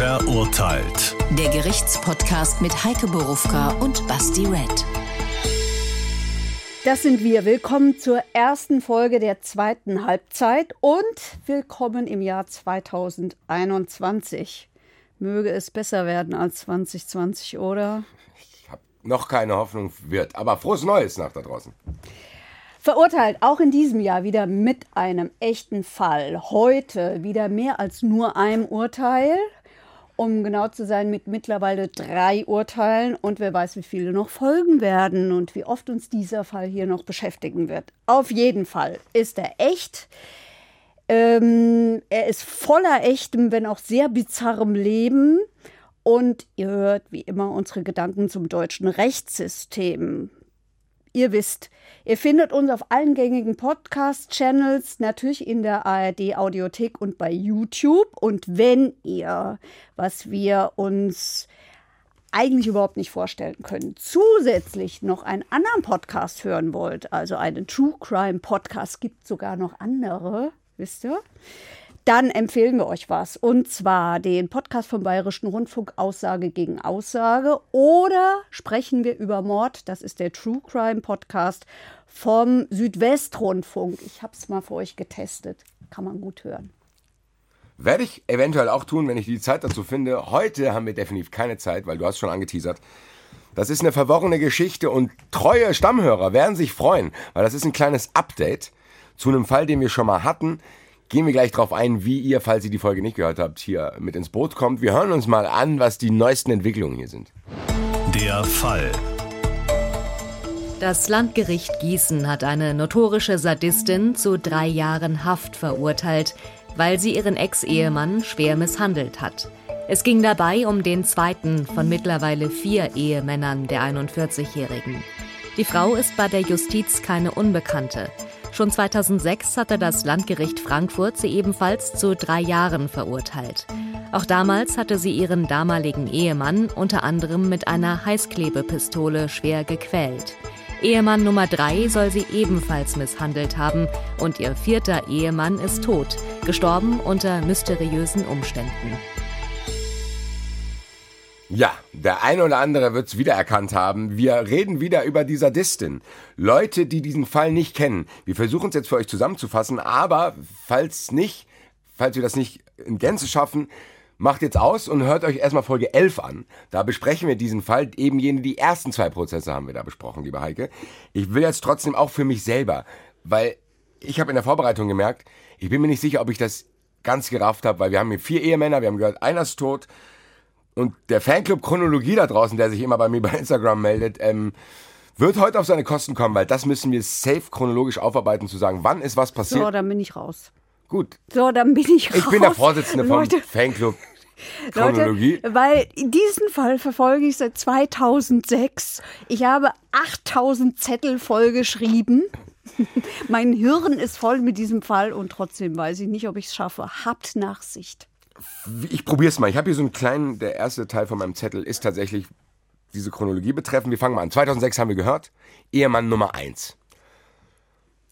Verurteilt. Der Gerichtspodcast mit Heike Borufka und Basti Red. Das sind wir. Willkommen zur ersten Folge der zweiten Halbzeit und willkommen im Jahr 2021. Möge es besser werden als 2020, oder? Ich habe noch keine Hoffnung wird, aber frohes Neues nach da draußen. Verurteilt auch in diesem Jahr wieder mit einem echten Fall. Heute wieder mehr als nur einem Urteil. Um genau zu sein, mit mittlerweile drei Urteilen und wer weiß, wie viele noch folgen werden und wie oft uns dieser Fall hier noch beschäftigen wird. Auf jeden Fall ist er echt. Ähm, er ist voller echtem, wenn auch sehr bizarrem Leben. Und ihr hört wie immer unsere Gedanken zum deutschen Rechtssystem. Ihr wisst, ihr findet uns auf allen gängigen Podcast-Channels, natürlich in der ARD-Audiothek und bei YouTube. Und wenn ihr, was wir uns eigentlich überhaupt nicht vorstellen können, zusätzlich noch einen anderen Podcast hören wollt, also einen True Crime Podcast, gibt sogar noch andere, wisst ihr? Dann empfehlen wir euch was. Und zwar den Podcast vom Bayerischen Rundfunk Aussage gegen Aussage oder sprechen wir über Mord. Das ist der True Crime Podcast vom Südwestrundfunk. Ich habe es mal für euch getestet. Kann man gut hören. Werde ich eventuell auch tun, wenn ich die Zeit dazu finde. Heute haben wir definitiv keine Zeit, weil du hast schon angeteasert. Das ist eine verworrene Geschichte und treue Stammhörer werden sich freuen, weil das ist ein kleines Update zu einem Fall, den wir schon mal hatten gehen wir gleich drauf ein, wie ihr, falls ihr die Folge nicht gehört habt, hier mit ins Boot kommt. Wir hören uns mal an, was die neuesten Entwicklungen hier sind. Der Fall. Das Landgericht Gießen hat eine notorische Sadistin zu drei Jahren Haft verurteilt, weil sie ihren Ex-Ehemann schwer misshandelt hat. Es ging dabei um den zweiten von mittlerweile vier Ehemännern der 41-Jährigen. Die Frau ist bei der Justiz keine Unbekannte. Schon 2006 hatte das Landgericht Frankfurt sie ebenfalls zu drei Jahren verurteilt. Auch damals hatte sie ihren damaligen Ehemann unter anderem mit einer Heißklebepistole schwer gequält. Ehemann Nummer drei soll sie ebenfalls misshandelt haben und ihr vierter Ehemann ist tot, gestorben unter mysteriösen Umständen. Ja, der eine oder andere wird es wiedererkannt haben. Wir reden wieder über die Sadistin. Leute, die diesen Fall nicht kennen. Wir versuchen es jetzt für euch zusammenzufassen, aber falls nicht, falls wir das nicht in Gänze schaffen, macht jetzt aus und hört euch erstmal Folge 11 an. Da besprechen wir diesen Fall. Eben jene, die ersten zwei Prozesse haben wir da besprochen, liebe Heike. Ich will jetzt trotzdem auch für mich selber, weil ich habe in der Vorbereitung gemerkt, ich bin mir nicht sicher, ob ich das ganz gerafft habe, weil wir haben hier vier Ehemänner, wir haben gehört, einer ist tot, und der Fanclub Chronologie da draußen, der sich immer bei mir bei Instagram meldet, ähm, wird heute auf seine Kosten kommen, weil das müssen wir safe chronologisch aufarbeiten, zu sagen, wann ist was passiert. So, dann bin ich raus. Gut. So, dann bin ich raus. Ich bin der Vorsitzende vom Leute, Fanclub Chronologie. Leute, weil diesen Fall verfolge ich seit 2006. Ich habe 8000 Zettel vollgeschrieben. mein Hirn ist voll mit diesem Fall und trotzdem weiß ich nicht, ob ich es schaffe. Habt Nachsicht ich probiere es mal. Ich habe hier so einen kleinen, der erste Teil von meinem Zettel ist tatsächlich diese Chronologie betreffend. Wir fangen mal an. 2006 haben wir gehört, Ehemann Nummer 1.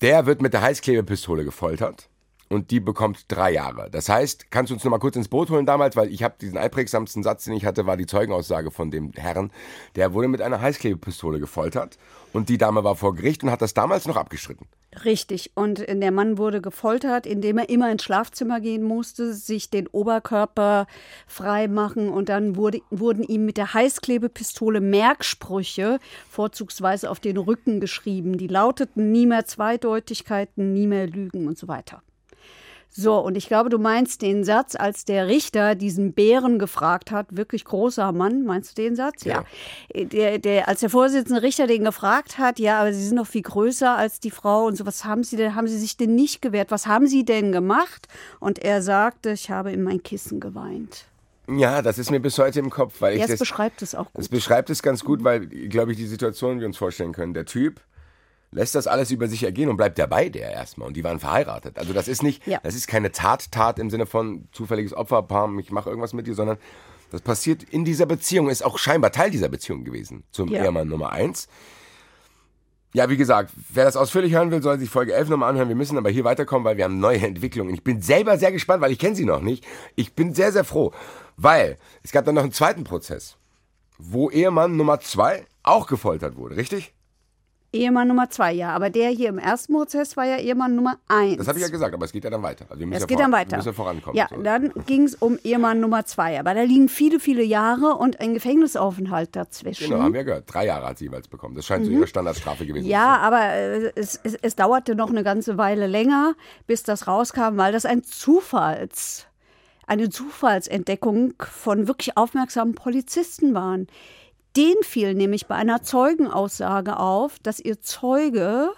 Der wird mit der Heißklebepistole gefoltert und die bekommt drei Jahre. Das heißt, kannst du uns noch mal kurz ins Boot holen damals, weil ich habe diesen einprägsamsten Satz, den ich hatte, war die Zeugenaussage von dem Herrn. Der wurde mit einer Heißklebepistole gefoltert und die Dame war vor Gericht und hat das damals noch abgestritten. Richtig. Und der Mann wurde gefoltert, indem er immer ins Schlafzimmer gehen musste, sich den Oberkörper frei machen und dann wurde, wurden ihm mit der Heißklebepistole Merksprüche vorzugsweise auf den Rücken geschrieben. Die lauteten nie mehr Zweideutigkeiten, nie mehr Lügen und so weiter. So, und ich glaube, du meinst den Satz, als der Richter diesen Bären gefragt hat, wirklich großer Mann, meinst du den Satz? Ja. ja. Der, der, als der Vorsitzende Richter den gefragt hat, ja, aber Sie sind noch viel größer als die Frau und so, was haben Sie denn, haben Sie sich denn nicht gewehrt? Was haben Sie denn gemacht? Und er sagte, ich habe in mein Kissen geweint. Ja, das ist mir bis heute im Kopf, weil ich das beschreibt es auch gut. Das beschreibt es ganz gut, weil, glaube ich, die Situation wir uns vorstellen können. Der Typ lässt das alles über sich ergehen und bleibt dabei der erstmal. Und die waren verheiratet. Also das ist nicht, ja. das ist keine Tat, Tat im Sinne von zufälliges Opferpaar, ich mache irgendwas mit dir, sondern das passiert in dieser Beziehung, ist auch scheinbar Teil dieser Beziehung gewesen zum ja. Ehemann Nummer eins. Ja, wie gesagt, wer das ausführlich hören will, soll sich Folge 11 nochmal anhören. Wir müssen aber hier weiterkommen, weil wir haben neue Entwicklungen. Ich bin selber sehr gespannt, weil ich kenne sie noch nicht. Ich bin sehr, sehr froh, weil es gab dann noch einen zweiten Prozess, wo Ehemann Nummer zwei auch gefoltert wurde, richtig? Ehemann Nummer zwei, ja. Aber der hier im ersten Prozess war ja Ehemann Nummer eins. Das habe ich ja gesagt, aber es geht ja dann weiter. Also wir müssen Es ja geht dann weiter. Wir müssen ja vorankommen. Ja, So. dann ging es um Ehemann Nummer zwei. Aber da liegen viele, viele Jahre und ein Gefängnisaufenthalt dazwischen. Genau, haben wir gehört. Drei Jahre hat sie jeweils bekommen. Das scheint so ihre Standardstrafe gewesen Mhm. Ja, aber äh, es, es, es dauerte noch eine ganze Weile länger, bis das rauskam, weil das ein Zufalls, eine Zufallsentdeckung von wirklich aufmerksamen Polizisten waren. Den fiel nämlich bei einer Zeugenaussage auf, dass ihr Zeuge,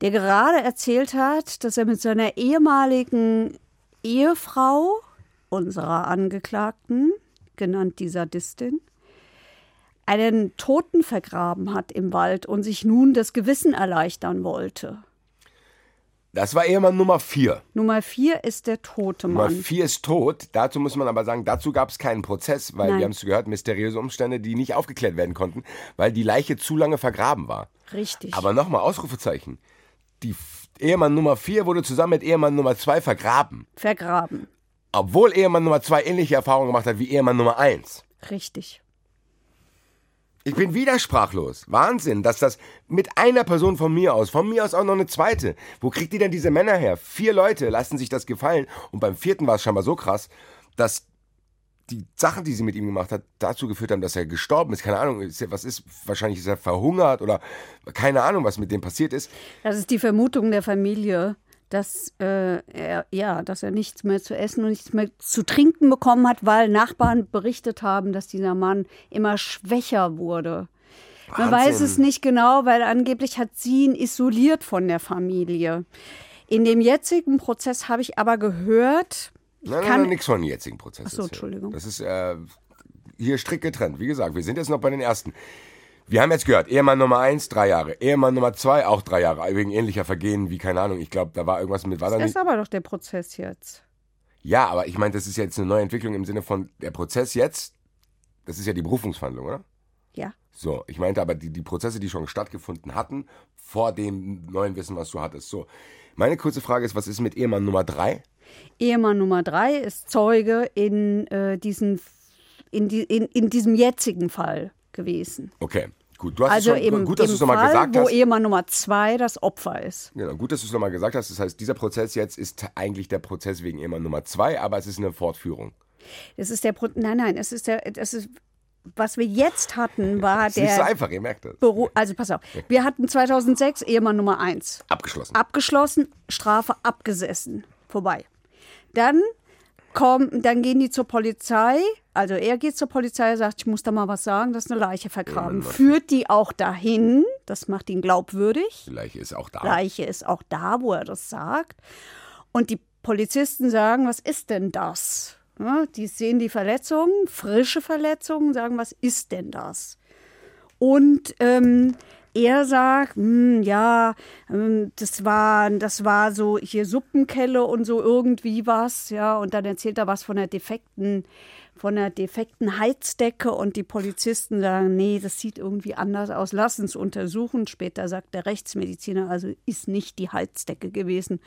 der gerade erzählt hat, dass er mit seiner ehemaligen Ehefrau, unserer Angeklagten, genannt die Sadistin, einen Toten vergraben hat im Wald und sich nun das Gewissen erleichtern wollte. Das war Ehemann Nummer vier. Nummer vier ist der tote Nummer Mann. vier ist tot. Dazu muss man aber sagen, dazu gab es keinen Prozess, weil Nein. wir haben es gehört, mysteriöse Umstände, die nicht aufgeklärt werden konnten, weil die Leiche zu lange vergraben war. Richtig. Aber nochmal Ausrufezeichen. Die Ehemann Nummer vier wurde zusammen mit Ehemann Nummer zwei vergraben. vergraben. Obwohl Ehemann Nummer zwei ähnliche Erfahrungen gemacht hat wie Ehemann Nummer eins. Richtig. Ich bin wieder sprachlos. Wahnsinn, dass das mit einer Person von mir aus, von mir aus auch noch eine zweite. Wo kriegt die denn diese Männer her? Vier Leute lassen sich das gefallen. Und beim vierten war es scheinbar so krass, dass die Sachen, die sie mit ihm gemacht hat, dazu geführt haben, dass er gestorben ist. Keine Ahnung, ist er- was ist, wahrscheinlich ist er verhungert oder keine Ahnung, was mit dem passiert ist. Das ist die Vermutung der Familie, dass, äh, er, ja, dass er nichts mehr zu essen und nichts mehr zu trinken bekommen hat, weil Nachbarn berichtet haben, dass dieser Mann immer schwächer wurde. Man Wahnsinn. weiß es nicht genau, weil angeblich hat sie ihn isoliert von der Familie. In dem jetzigen Prozess habe ich aber gehört, Nein, nein, kann- nein, nichts von dem jetzigen Prozess. Ach so, erzählen. Entschuldigung. Das ist äh, hier strikt getrennt. Wie gesagt, wir sind jetzt noch bei den ersten. Wir haben jetzt gehört, Ehemann Nummer eins, drei Jahre. Ehemann Nummer zwei, auch drei Jahre. Wegen ähnlicher Vergehen wie, keine Ahnung, ich glaube, da war irgendwas mit, war da das nicht? ist aber doch der Prozess jetzt. Ja, aber ich meine, das ist jetzt eine neue Entwicklung im Sinne von der Prozess jetzt, das ist ja die Berufungsverhandlung, oder? Ja. So, ich meinte aber die, die Prozesse, die schon stattgefunden hatten, vor dem neuen Wissen, was du hattest. So, meine kurze Frage ist, was ist mit Ehemann Nummer drei? Ehemann Nummer drei ist Zeuge in, äh, diesen, in, die, in, in diesem jetzigen Fall gewesen. Okay, gut. Du hast Also es schon, im, gut, dass du es nochmal gesagt wo hast. Ehemann Nummer zwei das Opfer ist. Genau, gut, dass du es nochmal gesagt hast. Das heißt, dieser Prozess jetzt ist eigentlich der Prozess wegen Ehemann Nummer zwei, aber es ist eine Fortführung. Das ist der Pro Nein, nein, es ist der, das ist, was wir jetzt hatten, war Es ist nicht so der einfach, ihr merkt das. Beru also pass auf, wir hatten 2006 Ehemann Nummer eins. Abgeschlossen. abgeschlossen, Strafe abgesessen, vorbei. Dann kommen, dann gehen die zur Polizei, also er geht zur Polizei, sagt, ich muss da mal was sagen, das ist eine Leiche vergraben. Führt die auch dahin, das macht ihn glaubwürdig. Die Leiche ist auch da. Leiche ist auch da, wo er das sagt. Und die Polizisten sagen, was ist denn das? Ja, die sehen die Verletzungen, frische Verletzungen, sagen, was ist denn das? Und ähm, er sagt, hm, ja, ähm, das war, das war so hier Suppenkelle und so irgendwie was, ja. Und dann erzählt er was von der defekten, von der defekten Heizdecke und die Polizisten sagen, nee, das sieht irgendwie anders aus, lass uns untersuchen. Später sagt der Rechtsmediziner, also ist nicht die Heizdecke gewesen.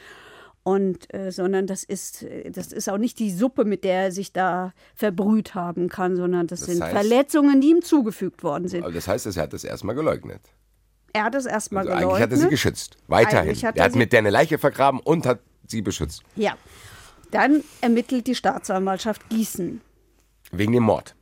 Und, äh, sondern das ist, das ist auch nicht die Suppe, mit der er sich da verbrüht haben kann, sondern das, Das sind heißt- Verletzungen, die ihm zugefügt worden sind. Aber das heißt, er hat das erstmal geleugnet. Er hat es erstmal Also geleugnet. eigentlich hat er sie geschützt. Weiterhin. Eigentlich hat er er hat mit der eine Leiche vergraben und hat sie beschützt. Ja. Dann ermittelt die Staatsanwaltschaft Gießen. Wegen dem Mord.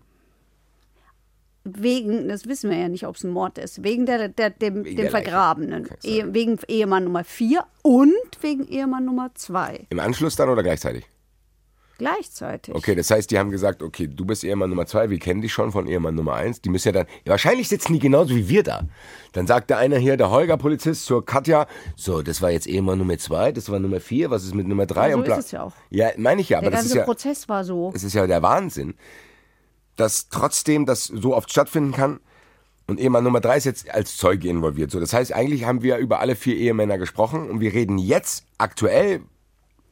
Wegen, das wissen wir ja nicht, ob es ein Mord ist, wegen der, der, dem, Wegen dem der. Vergrabenen. Ehe, wegen Ehemann Nummer 4 und wegen Ehemann Nummer 2. Im Anschluss dann oder gleichzeitig? Gleichzeitig. Okay, das heißt, die haben gesagt, okay, du bist Ehemann Nummer zwei, wir kennen dich schon von Ehemann Nummer eins. Die müssen ja dann, ja, wahrscheinlich sitzen die genauso wie wir da. Dann sagt der eine hier, der Holger-Polizist zur Katja, so, das war jetzt Ehemann Nummer zwei, das war Nummer vier, was ist mit Nummer drei? Ja, so und bla. ist es ja auch. Ja, meine ich ja, aber Der das ist ganze ja, Prozess war so. es ist ja der Wahnsinn, dass trotzdem das so oft stattfinden kann. Und Ehemann Nummer drei ist jetzt als Zeuge involviert. So, das heißt, eigentlich haben wir über alle vier Ehemänner gesprochen und wir reden jetzt aktuell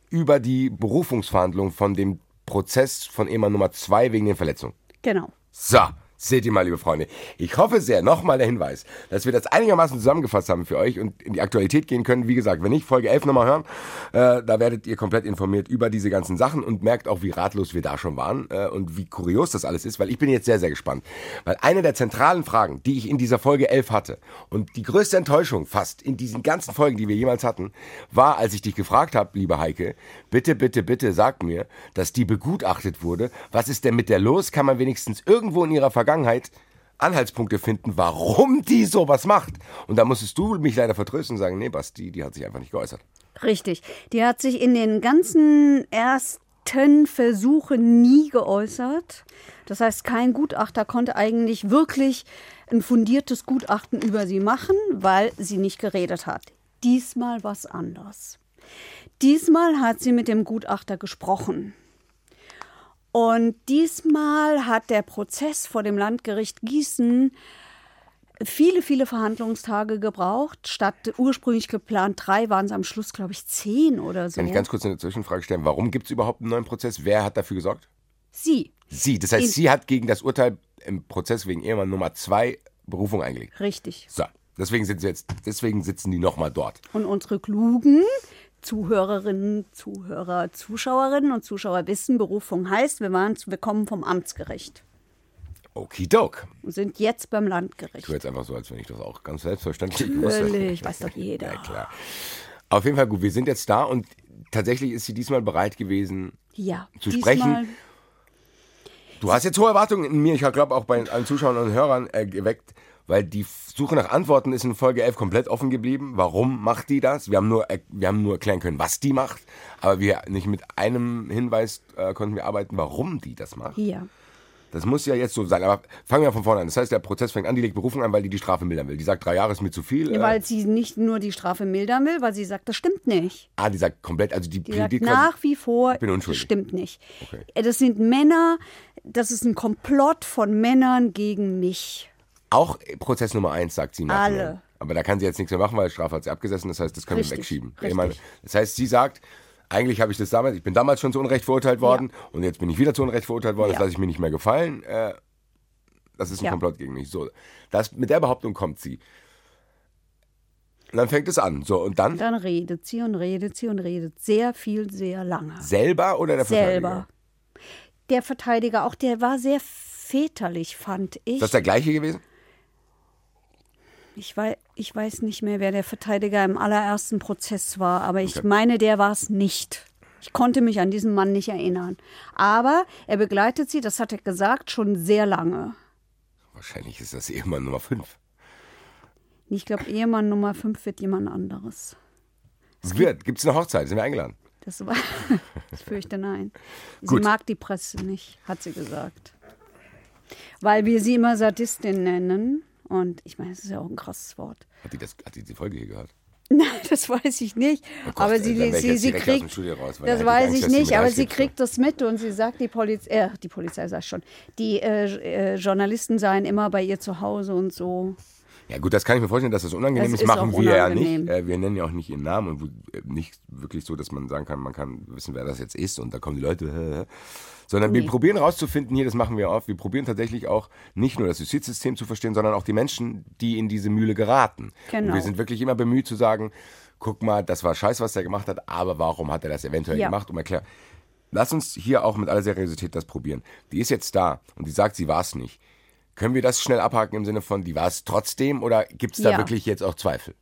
über die Berufungsverhandlung von dem Prozess von Ehemann Nummer zwei wegen den Verletzungen. Genau. So, Seht ihr mal, liebe Freunde. Ich hoffe sehr, nochmal der Hinweis, dass wir das einigermaßen zusammengefasst haben für euch und in die Aktualität gehen können. Wie gesagt, wenn nicht, Folge 11 nochmal hören, äh, da werdet ihr komplett informiert über diese ganzen Sachen und merkt auch, wie ratlos wir da schon waren äh, und wie kurios das alles ist, weil ich bin jetzt sehr, sehr gespannt. Weil eine der zentralen Fragen, die ich in dieser Folge 11 hatte und die größte Enttäuschung fast in diesen ganzen Folgen, die wir jemals hatten, war, als ich dich gefragt habe, liebe Heike, bitte, bitte, bitte sag mir, dass die begutachtet wurde. Was ist denn mit der los? Kann man wenigstens irgendwo in ihrer Vergangenheit Vergangenheit Anhaltspunkte finden, warum die sowas macht. Und da musstest du mich leider vertrösten und sagen, nee, Basti, die hat sich einfach nicht geäußert. Richtig. Die hat sich in den ganzen ersten Versuchen nie geäußert. Das heißt, kein Gutachter konnte eigentlich wirklich ein fundiertes Gutachten über sie machen, weil sie nicht geredet hat. Diesmal was anders. Diesmal hat sie mit dem Gutachter gesprochen. Und diesmal hat der Prozess vor dem Landgericht Gießen viele, viele Verhandlungstage gebraucht. Statt ursprünglich geplant drei waren es am Schluss, glaube ich, zehn oder so. Kann ich ganz kurz eine Zwischenfrage stellen? Warum gibt es überhaupt einen neuen Prozess? Wer hat dafür gesorgt? Sie. Sie. Das heißt, In sie hat gegen das Urteil im Prozess wegen Ehemann Nummer zwei Berufung eingelegt. Richtig. So. Deswegen, sind sie jetzt, deswegen sitzen die nochmal dort. Und unsere Klugen Zuhörerinnen, Zuhörer, Zuschauerinnen und Zuschauer wissen, Berufung heißt, wir, waren, wir kommen vom Amtsgericht. Okidok. Und sind jetzt beim Landgericht. Ich tue jetzt einfach so, als wenn ich das auch ganz selbstverständlich wusste. Natürlich, weiß doch jeder. Ja, klar. Auf jeden Fall gut, wir sind jetzt da und tatsächlich ist sie diesmal bereit gewesen, ja, zu sprechen. Du hast jetzt hohe Erwartungen in mir, ich glaube auch bei allen Zuschauern und Hörern äh, geweckt weil die Suche nach Antworten ist in Folge 11 komplett offen geblieben. Warum macht die das? Wir haben nur, wir haben nur erklären können, was die macht, aber wir nicht mit einem Hinweis äh, konnten wir arbeiten, warum die das macht. Ja. Das muss ja jetzt so sein. Aber fangen wir von vorne an. Das heißt, der Prozess fängt an, die legt Berufung an, weil die die Strafe mildern will. Die sagt, drei Jahre ist mir zu viel. Ja, weil sie nicht nur die Strafe mildern will, weil sie sagt, das stimmt nicht. Ah, die sagt komplett, also die, die sagt nach wie vor, ich bin unschuldig. stimmt nicht. Okay. Das sind Männer, das ist ein Komplott von Männern gegen mich. Auch Prozess Nummer eins, sagt sie nachher. Alle. Aber da kann sie jetzt nichts mehr machen, weil Strafe hat sie abgesessen. Das heißt, das können richtig, wir wegschieben. Richtig. Das heißt, sie sagt, eigentlich habe ich das damals, ich bin damals schon zu Unrecht verurteilt worden ja. und jetzt bin ich wieder zu Unrecht verurteilt worden. Ja. Das lasse ich mir nicht mehr gefallen. Äh, das ist ein ja. Komplott gegen mich. So, das, mit der Behauptung kommt sie. Und dann fängt es an. So, und dann? Dann redet sie und redet sie und redet sehr viel, sehr lange. Selber oder der Verteidiger? Selber. Der Verteidiger, auch der war sehr väterlich, fand ich. Ist das der gleiche gewesen? Ich weiß, ich weiß nicht mehr, wer der Verteidiger im allerersten Prozess war, aber ich okay. meine, der war es nicht. Ich konnte mich an diesen Mann nicht erinnern. Aber er begleitet sie, das hat er gesagt, schon sehr lange. Wahrscheinlich ist das Ehemann Nummer 5. Ich glaube, Ehemann Nummer 5 wird jemand anderes. Es wird. Gibt es eine Hochzeit? Sind wir eingeladen? Das war. ich fürchte nein. Sie mag die Presse nicht, hat sie gesagt. Weil wir sie immer Sadistin nennen. Und ich meine, das ist ja auch ein krasses Wort. Hat die, das, hat die, die Folge hier gehört? Nein, das weiß ich nicht. Oh Gott, aber sie, sie, sie kriegt, raus, das weiß ich nicht, aber sie kriegt das mit und sie sagt, die Polizei, äh, die Polizei sagt schon, die äh, äh, Journalisten seien immer bei ihr zu Hause und so. Ja gut, das kann ich mir vorstellen, dass das unangenehm das ist. Machen wir ja nicht. Äh, wir nennen ja auch nicht ihren Namen und äh, nicht wirklich so, dass man sagen kann, man kann wissen, wer das jetzt ist und da kommen die Leute. Sondern nee. wir probieren herauszufinden, hier, das machen wir oft, wir probieren tatsächlich auch nicht nur das Justizsystem zu verstehen, sondern auch die Menschen, die in diese Mühle geraten. Genau. Und wir sind wirklich immer bemüht zu sagen, guck mal, das war scheiße, was der gemacht hat, aber warum hat er das eventuell ja. gemacht? Um erklären. Lass uns hier auch mit aller Seriosität das probieren. Die ist jetzt da und die sagt, sie war es nicht. Können wir das schnell abhaken im Sinne von, die war es trotzdem oder gibt es da ja. wirklich jetzt auch Zweifel?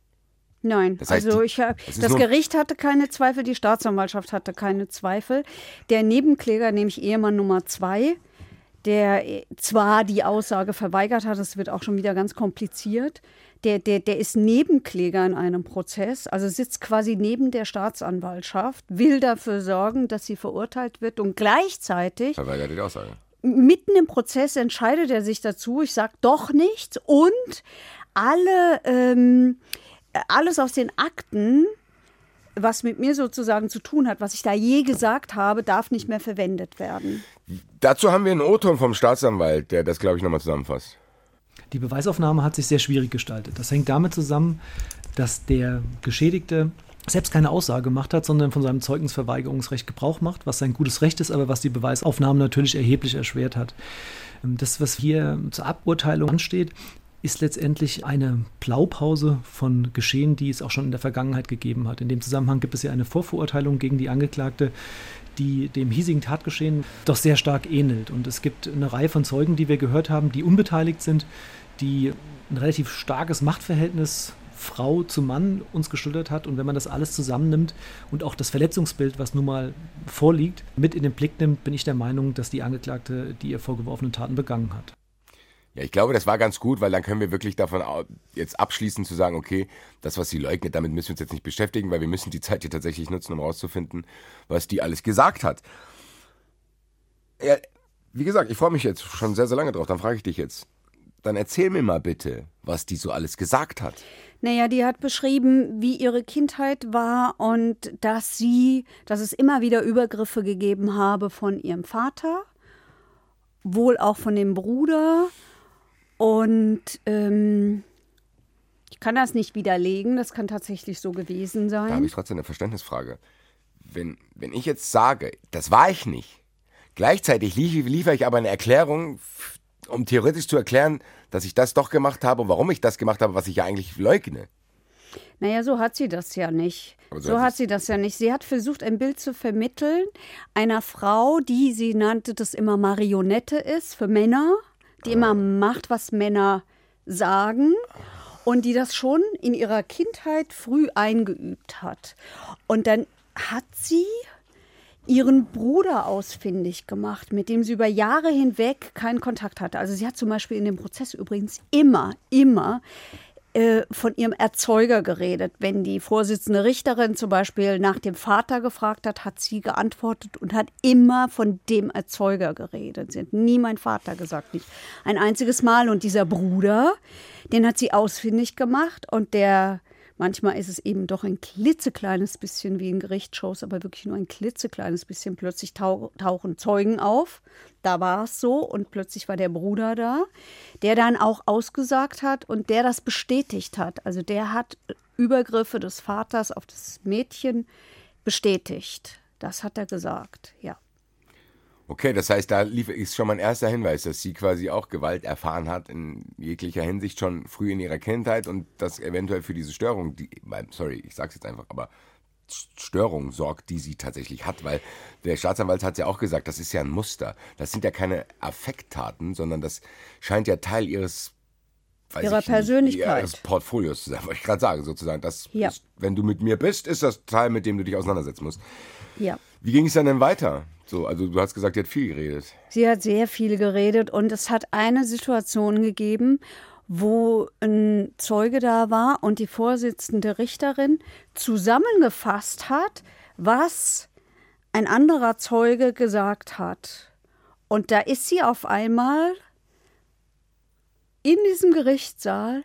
Nein, das heißt, also ich das, das Gericht hatte keine Zweifel, die Staatsanwaltschaft hatte keine Zweifel. Der Nebenkläger, nämlich Ehemann Nummer zwei, der äh, zwar die Aussage verweigert hat, das wird auch schon wieder ganz kompliziert, der, der, der ist Nebenkläger in einem Prozess, also sitzt quasi neben der Staatsanwaltschaft, will dafür sorgen, dass sie verurteilt wird und gleichzeitig. Verweigert die Aussage. Mitten im Prozess entscheidet er sich dazu, ich sage doch nichts und alle. Ähm, alles aus den Akten, was mit mir sozusagen zu tun hat, was ich da je gesagt habe, darf nicht mehr verwendet werden. Dazu haben wir einen O-Ton vom Staatsanwalt, der das, glaube ich, nochmal zusammenfasst. Die Beweisaufnahme hat sich sehr schwierig gestaltet. Das hängt damit zusammen, dass der Geschädigte selbst keine Aussage gemacht hat, sondern von seinem Zeugnisverweigerungsrecht Gebrauch macht, was sein gutes Recht ist, aber was die Beweisaufnahme natürlich erheblich erschwert hat. Ähm, das, was hier zur Aburteilung ansteht, ist letztendlich eine Blaupause von Geschehen, die es auch schon in der Vergangenheit gegeben hat. In dem Zusammenhang gibt es ja eine Vorverurteilung gegen die Angeklagte, die dem hiesigen Tatgeschehen doch sehr stark ähnelt. Und es gibt eine Reihe von Zeugen, die wir gehört haben, die unbeteiligt sind, die ein relativ starkes Machtverhältnis Frau zu Mann uns geschildert hat. Und wenn man das alles zusammennimmt und auch das Verletzungsbild, was nun mal vorliegt, mit in den Blick nimmt, bin ich der Meinung, dass die Angeklagte die ihr vorgeworfenen Taten begangen hat. Ja, ich glaube, das war ganz gut, weil dann können wir wirklich davon jetzt abschließen zu sagen, okay, das, was sie leugnet, damit müssen wir uns jetzt nicht beschäftigen, weil wir müssen die Zeit hier tatsächlich nutzen, um rauszufinden, was die alles gesagt hat. Ja, wie gesagt, ich freue mich jetzt schon sehr, sehr lange drauf. Dann frage ich dich jetzt, dann erzähl mir mal bitte, was die so alles gesagt hat. Naja, die hat beschrieben, wie ihre Kindheit war und dass sie, dass es immer wieder Übergriffe gegeben habe von ihrem Vater, wohl auch von dem Bruder. Und ähm, ich kann das nicht widerlegen, das kann tatsächlich so gewesen sein. Da habe ich trotzdem eine Verständnisfrage. Wenn, wenn ich jetzt sage, das war ich nicht, gleichzeitig liefere ich aber eine Erklärung um theoretisch zu erklären, dass ich das doch gemacht habe und warum ich das gemacht habe, was ich ja eigentlich leugne. Naja, so hat sie das ja nicht. So, so hat sie das ja nicht. Sie hat versucht, ein Bild zu vermitteln einer Frau, die, sie nannte das immer Marionette ist für Männer, die immer macht, was Männer sagen und die das schon in ihrer Kindheit früh eingeübt hat. Und dann hat sie ihren Bruder ausfindig gemacht, mit dem sie über Jahre hinweg keinen Kontakt hatte. Also sie hat zum Beispiel in dem Prozess übrigens immer, immer äh, von ihrem Erzeuger geredet. Wenn die Vorsitzende Richterin zum Beispiel nach dem Vater gefragt hat, hat sie geantwortet und hat immer von dem Erzeuger geredet. Sie hat nie mein Vater gesagt, nicht ein einziges Mal. Und dieser Bruder, den hat sie ausfindig gemacht und der Manchmal ist es eben doch ein klitzekleines bisschen wie in Gerichtsshows, aber wirklich nur ein klitzekleines bisschen. Plötzlich tau tauchen Zeugen auf. Da war es so und plötzlich war der Bruder da, der dann auch ausgesagt hat und der das bestätigt hat. Also der hat Übergriffe des Vaters auf das Mädchen bestätigt. Das hat er gesagt, ja. Okay, das heißt, da lief, ist schon mein erster Hinweis, dass sie quasi auch Gewalt erfahren hat in jeglicher Hinsicht schon früh in ihrer Kindheit und das eventuell für diese Störung, die, sorry, ich sag's jetzt einfach, aber Störung sorgt, die sie tatsächlich hat, weil der Staatsanwalt hat ja auch gesagt, das ist ja ein Muster. Das sind ja keine Affekttaten, sondern das scheint ja Teil ihres ihrer Persönlichkeit. Ihres Portfolios zu sein, wollte ich gerade sagen, sozusagen. Das ja. ist, wenn du mit mir bist, ist das Teil, mit dem du dich auseinandersetzen musst. Ja. Wie ging es dann denn weiter? So, also du hast gesagt, sie hat viel geredet. Sie hat sehr viel geredet und es hat eine Situation gegeben, wo ein Zeuge da war und die Vorsitzende Richterin zusammengefasst hat, was ein anderer Zeuge gesagt hat. Und da ist sie auf einmal in diesem Gerichtssaal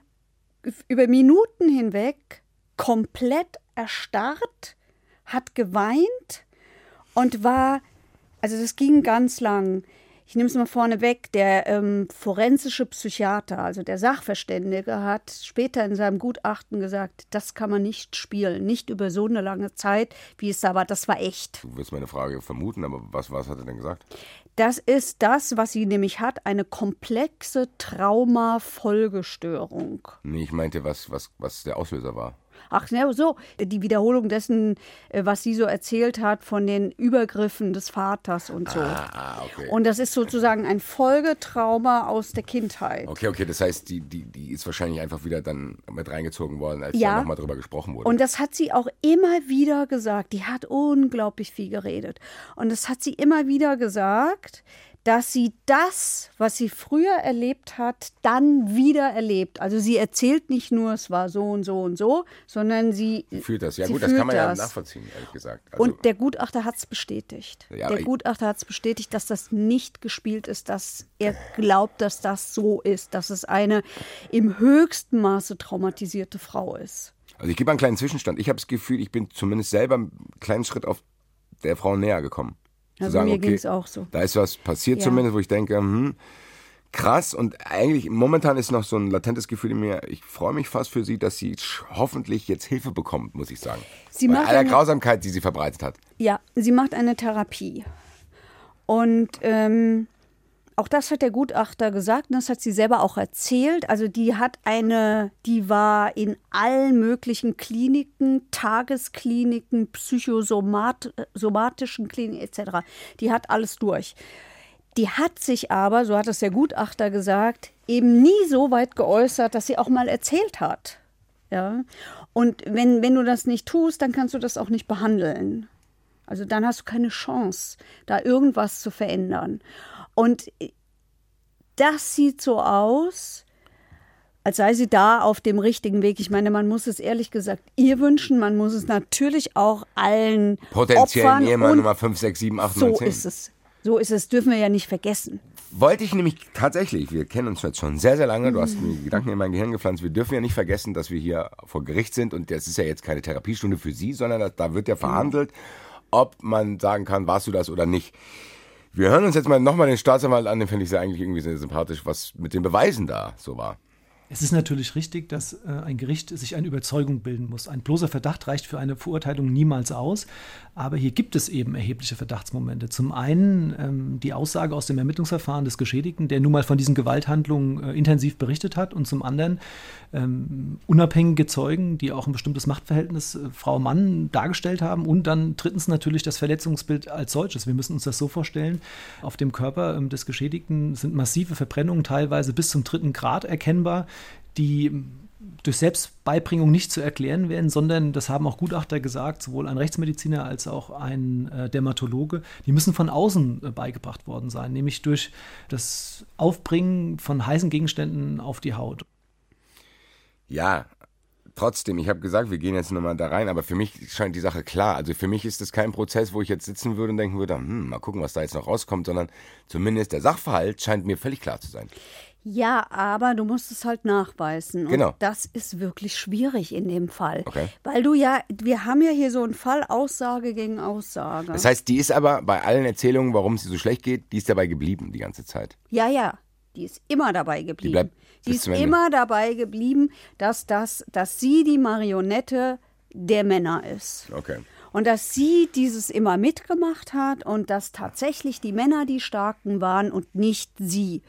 über Minuten hinweg komplett erstarrt, hat geweint und war also das ging ganz lang. Ich nehme es mal vorne weg. Der ähm, forensische Psychiater, also der Sachverständige, hat später in seinem Gutachten gesagt, das kann man nicht spielen, nicht über so eine lange Zeit, wie es da war. Das war echt. Du wirst meine Frage vermuten, aber was, was hat er denn gesagt? Das ist das, was sie nämlich hat, eine komplexe Traumafolgestörung. Nee, ich meinte, was, was, was der Auslöser war. Ach, ja, so, die Wiederholung dessen, äh, was sie so erzählt hat von den Übergriffen des Vaters und so. Ah, ah, okay. Und das ist sozusagen ein Folgetrauma aus der Kindheit. Okay, okay, das heißt, die, die, die ist wahrscheinlich einfach wieder dann mit reingezogen worden, als ja. da nochmal drüber gesprochen wurde. Und das hat sie auch immer wieder gesagt. Die hat unglaublich viel geredet. Und das hat sie immer wieder gesagt, dass sie das, was sie früher erlebt hat, dann wieder erlebt. Also sie erzählt nicht nur, es war so und so und so, sondern sie fühlt das. Ja gut, das kann man das. ja nachvollziehen, ehrlich gesagt. Also und der Gutachter hat es bestätigt. Ja, der Gutachter hat es bestätigt, dass das nicht gespielt ist, dass er glaubt, dass das so ist, dass es eine im höchsten Maße traumatisierte Frau ist. Also ich gebe einen kleinen Zwischenstand. Ich habe das Gefühl, ich bin zumindest selber einen kleinen Schritt auf der Frau näher gekommen. Also sagen, mir okay, ging es auch so. Da ist was passiert ja. zumindest, wo ich denke, hm, krass und eigentlich momentan ist noch so ein latentes Gefühl in mir. Ich freue mich fast für sie, dass sie hoffentlich jetzt Hilfe bekommt, muss ich sagen. Sie Bei macht aller eine- Grausamkeit, die sie verbreitet hat. Ja, sie macht eine Therapie. Und ähm, auch das hat der Gutachter gesagt und das hat sie selber auch erzählt. Also die hat eine, die war in allen möglichen Kliniken, Tageskliniken, psychosomatischen Kliniken etc. Die hat alles durch. Die hat sich aber, so hat es der Gutachter gesagt, eben nie so weit geäußert, dass sie auch mal erzählt hat. Ja. Und wenn, wenn du das nicht tust, dann kannst du das auch nicht behandeln. Also dann hast du keine Chance, da irgendwas zu verändern. Und das sieht so aus, als sei sie da auf dem richtigen Weg. Ich meine, man muss es ehrlich gesagt ihr wünschen, man muss es natürlich auch allen Potenziellen Ehemann Nummer 5, 6, 7, 8, so 9, 10. ist es. So ist es, dürfen wir ja nicht vergessen. Wollte ich nämlich tatsächlich, wir kennen uns jetzt schon sehr, sehr lange, du hast mir Gedanken in mein Gehirn gepflanzt, wir dürfen ja nicht vergessen, dass wir hier vor Gericht sind und das ist ja jetzt keine Therapiestunde für Sie, sondern da wird ja verhandelt, ob man sagen kann, warst du das oder nicht. Wir hören uns jetzt mal nochmal den Staatsanwalt an, den finde ich sehr eigentlich irgendwie sehr sympathisch, was mit den Beweisen da so war. Es ist natürlich richtig, dass äh, ein Gericht sich eine Überzeugung bilden muss. Ein bloßer Verdacht reicht für eine Verurteilung niemals aus. Aber hier gibt es eben erhebliche Verdachtsmomente. Zum einen ähm, die Aussage aus dem Ermittlungsverfahren des Geschädigten, der nun mal von diesen Gewalthandlungen äh, intensiv berichtet hat. Und zum anderen ähm, unabhängige Zeugen, die auch ein bestimmtes Machtverhältnis äh, Frau-Mann dargestellt haben. Und dann drittens natürlich das Verletzungsbild als solches. Wir müssen uns das so vorstellen, auf dem Körper ähm, des Geschädigten sind massive Verbrennungen, teilweise bis zum dritten Grad erkennbar die durch Selbstbeibringung nicht zu erklären werden, sondern das haben auch Gutachter gesagt, sowohl ein Rechtsmediziner als auch ein äh, Dermatologe, die müssen von außen äh, beigebracht worden sein, nämlich durch das Aufbringen von heißen Gegenständen auf die Haut. Ja, trotzdem, ich habe gesagt, wir gehen jetzt nochmal da rein, aber für mich scheint die Sache klar. Also für mich ist das kein Prozess, wo ich jetzt sitzen würde und denken würde, hm, mal gucken, was da jetzt noch rauskommt, sondern zumindest der Sachverhalt scheint mir völlig klar zu sein. Ja, aber du musst es halt nachweisen. Genau. Und das ist wirklich schwierig in dem Fall. Okay. Weil du ja, wir haben ja hier so einen Fall Aussage gegen Aussage. Das heißt, die ist aber bei allen Erzählungen, warum es ihr so schlecht geht, die ist dabei geblieben die ganze Zeit. Ja, ja. Die ist immer dabei geblieben. bleibt Die ist immer dabei geblieben, dass, das, dass sie die Marionette der Männer ist. Okay. Und dass sie dieses immer mitgemacht hat und dass tatsächlich die Männer die Starken waren und nicht sie.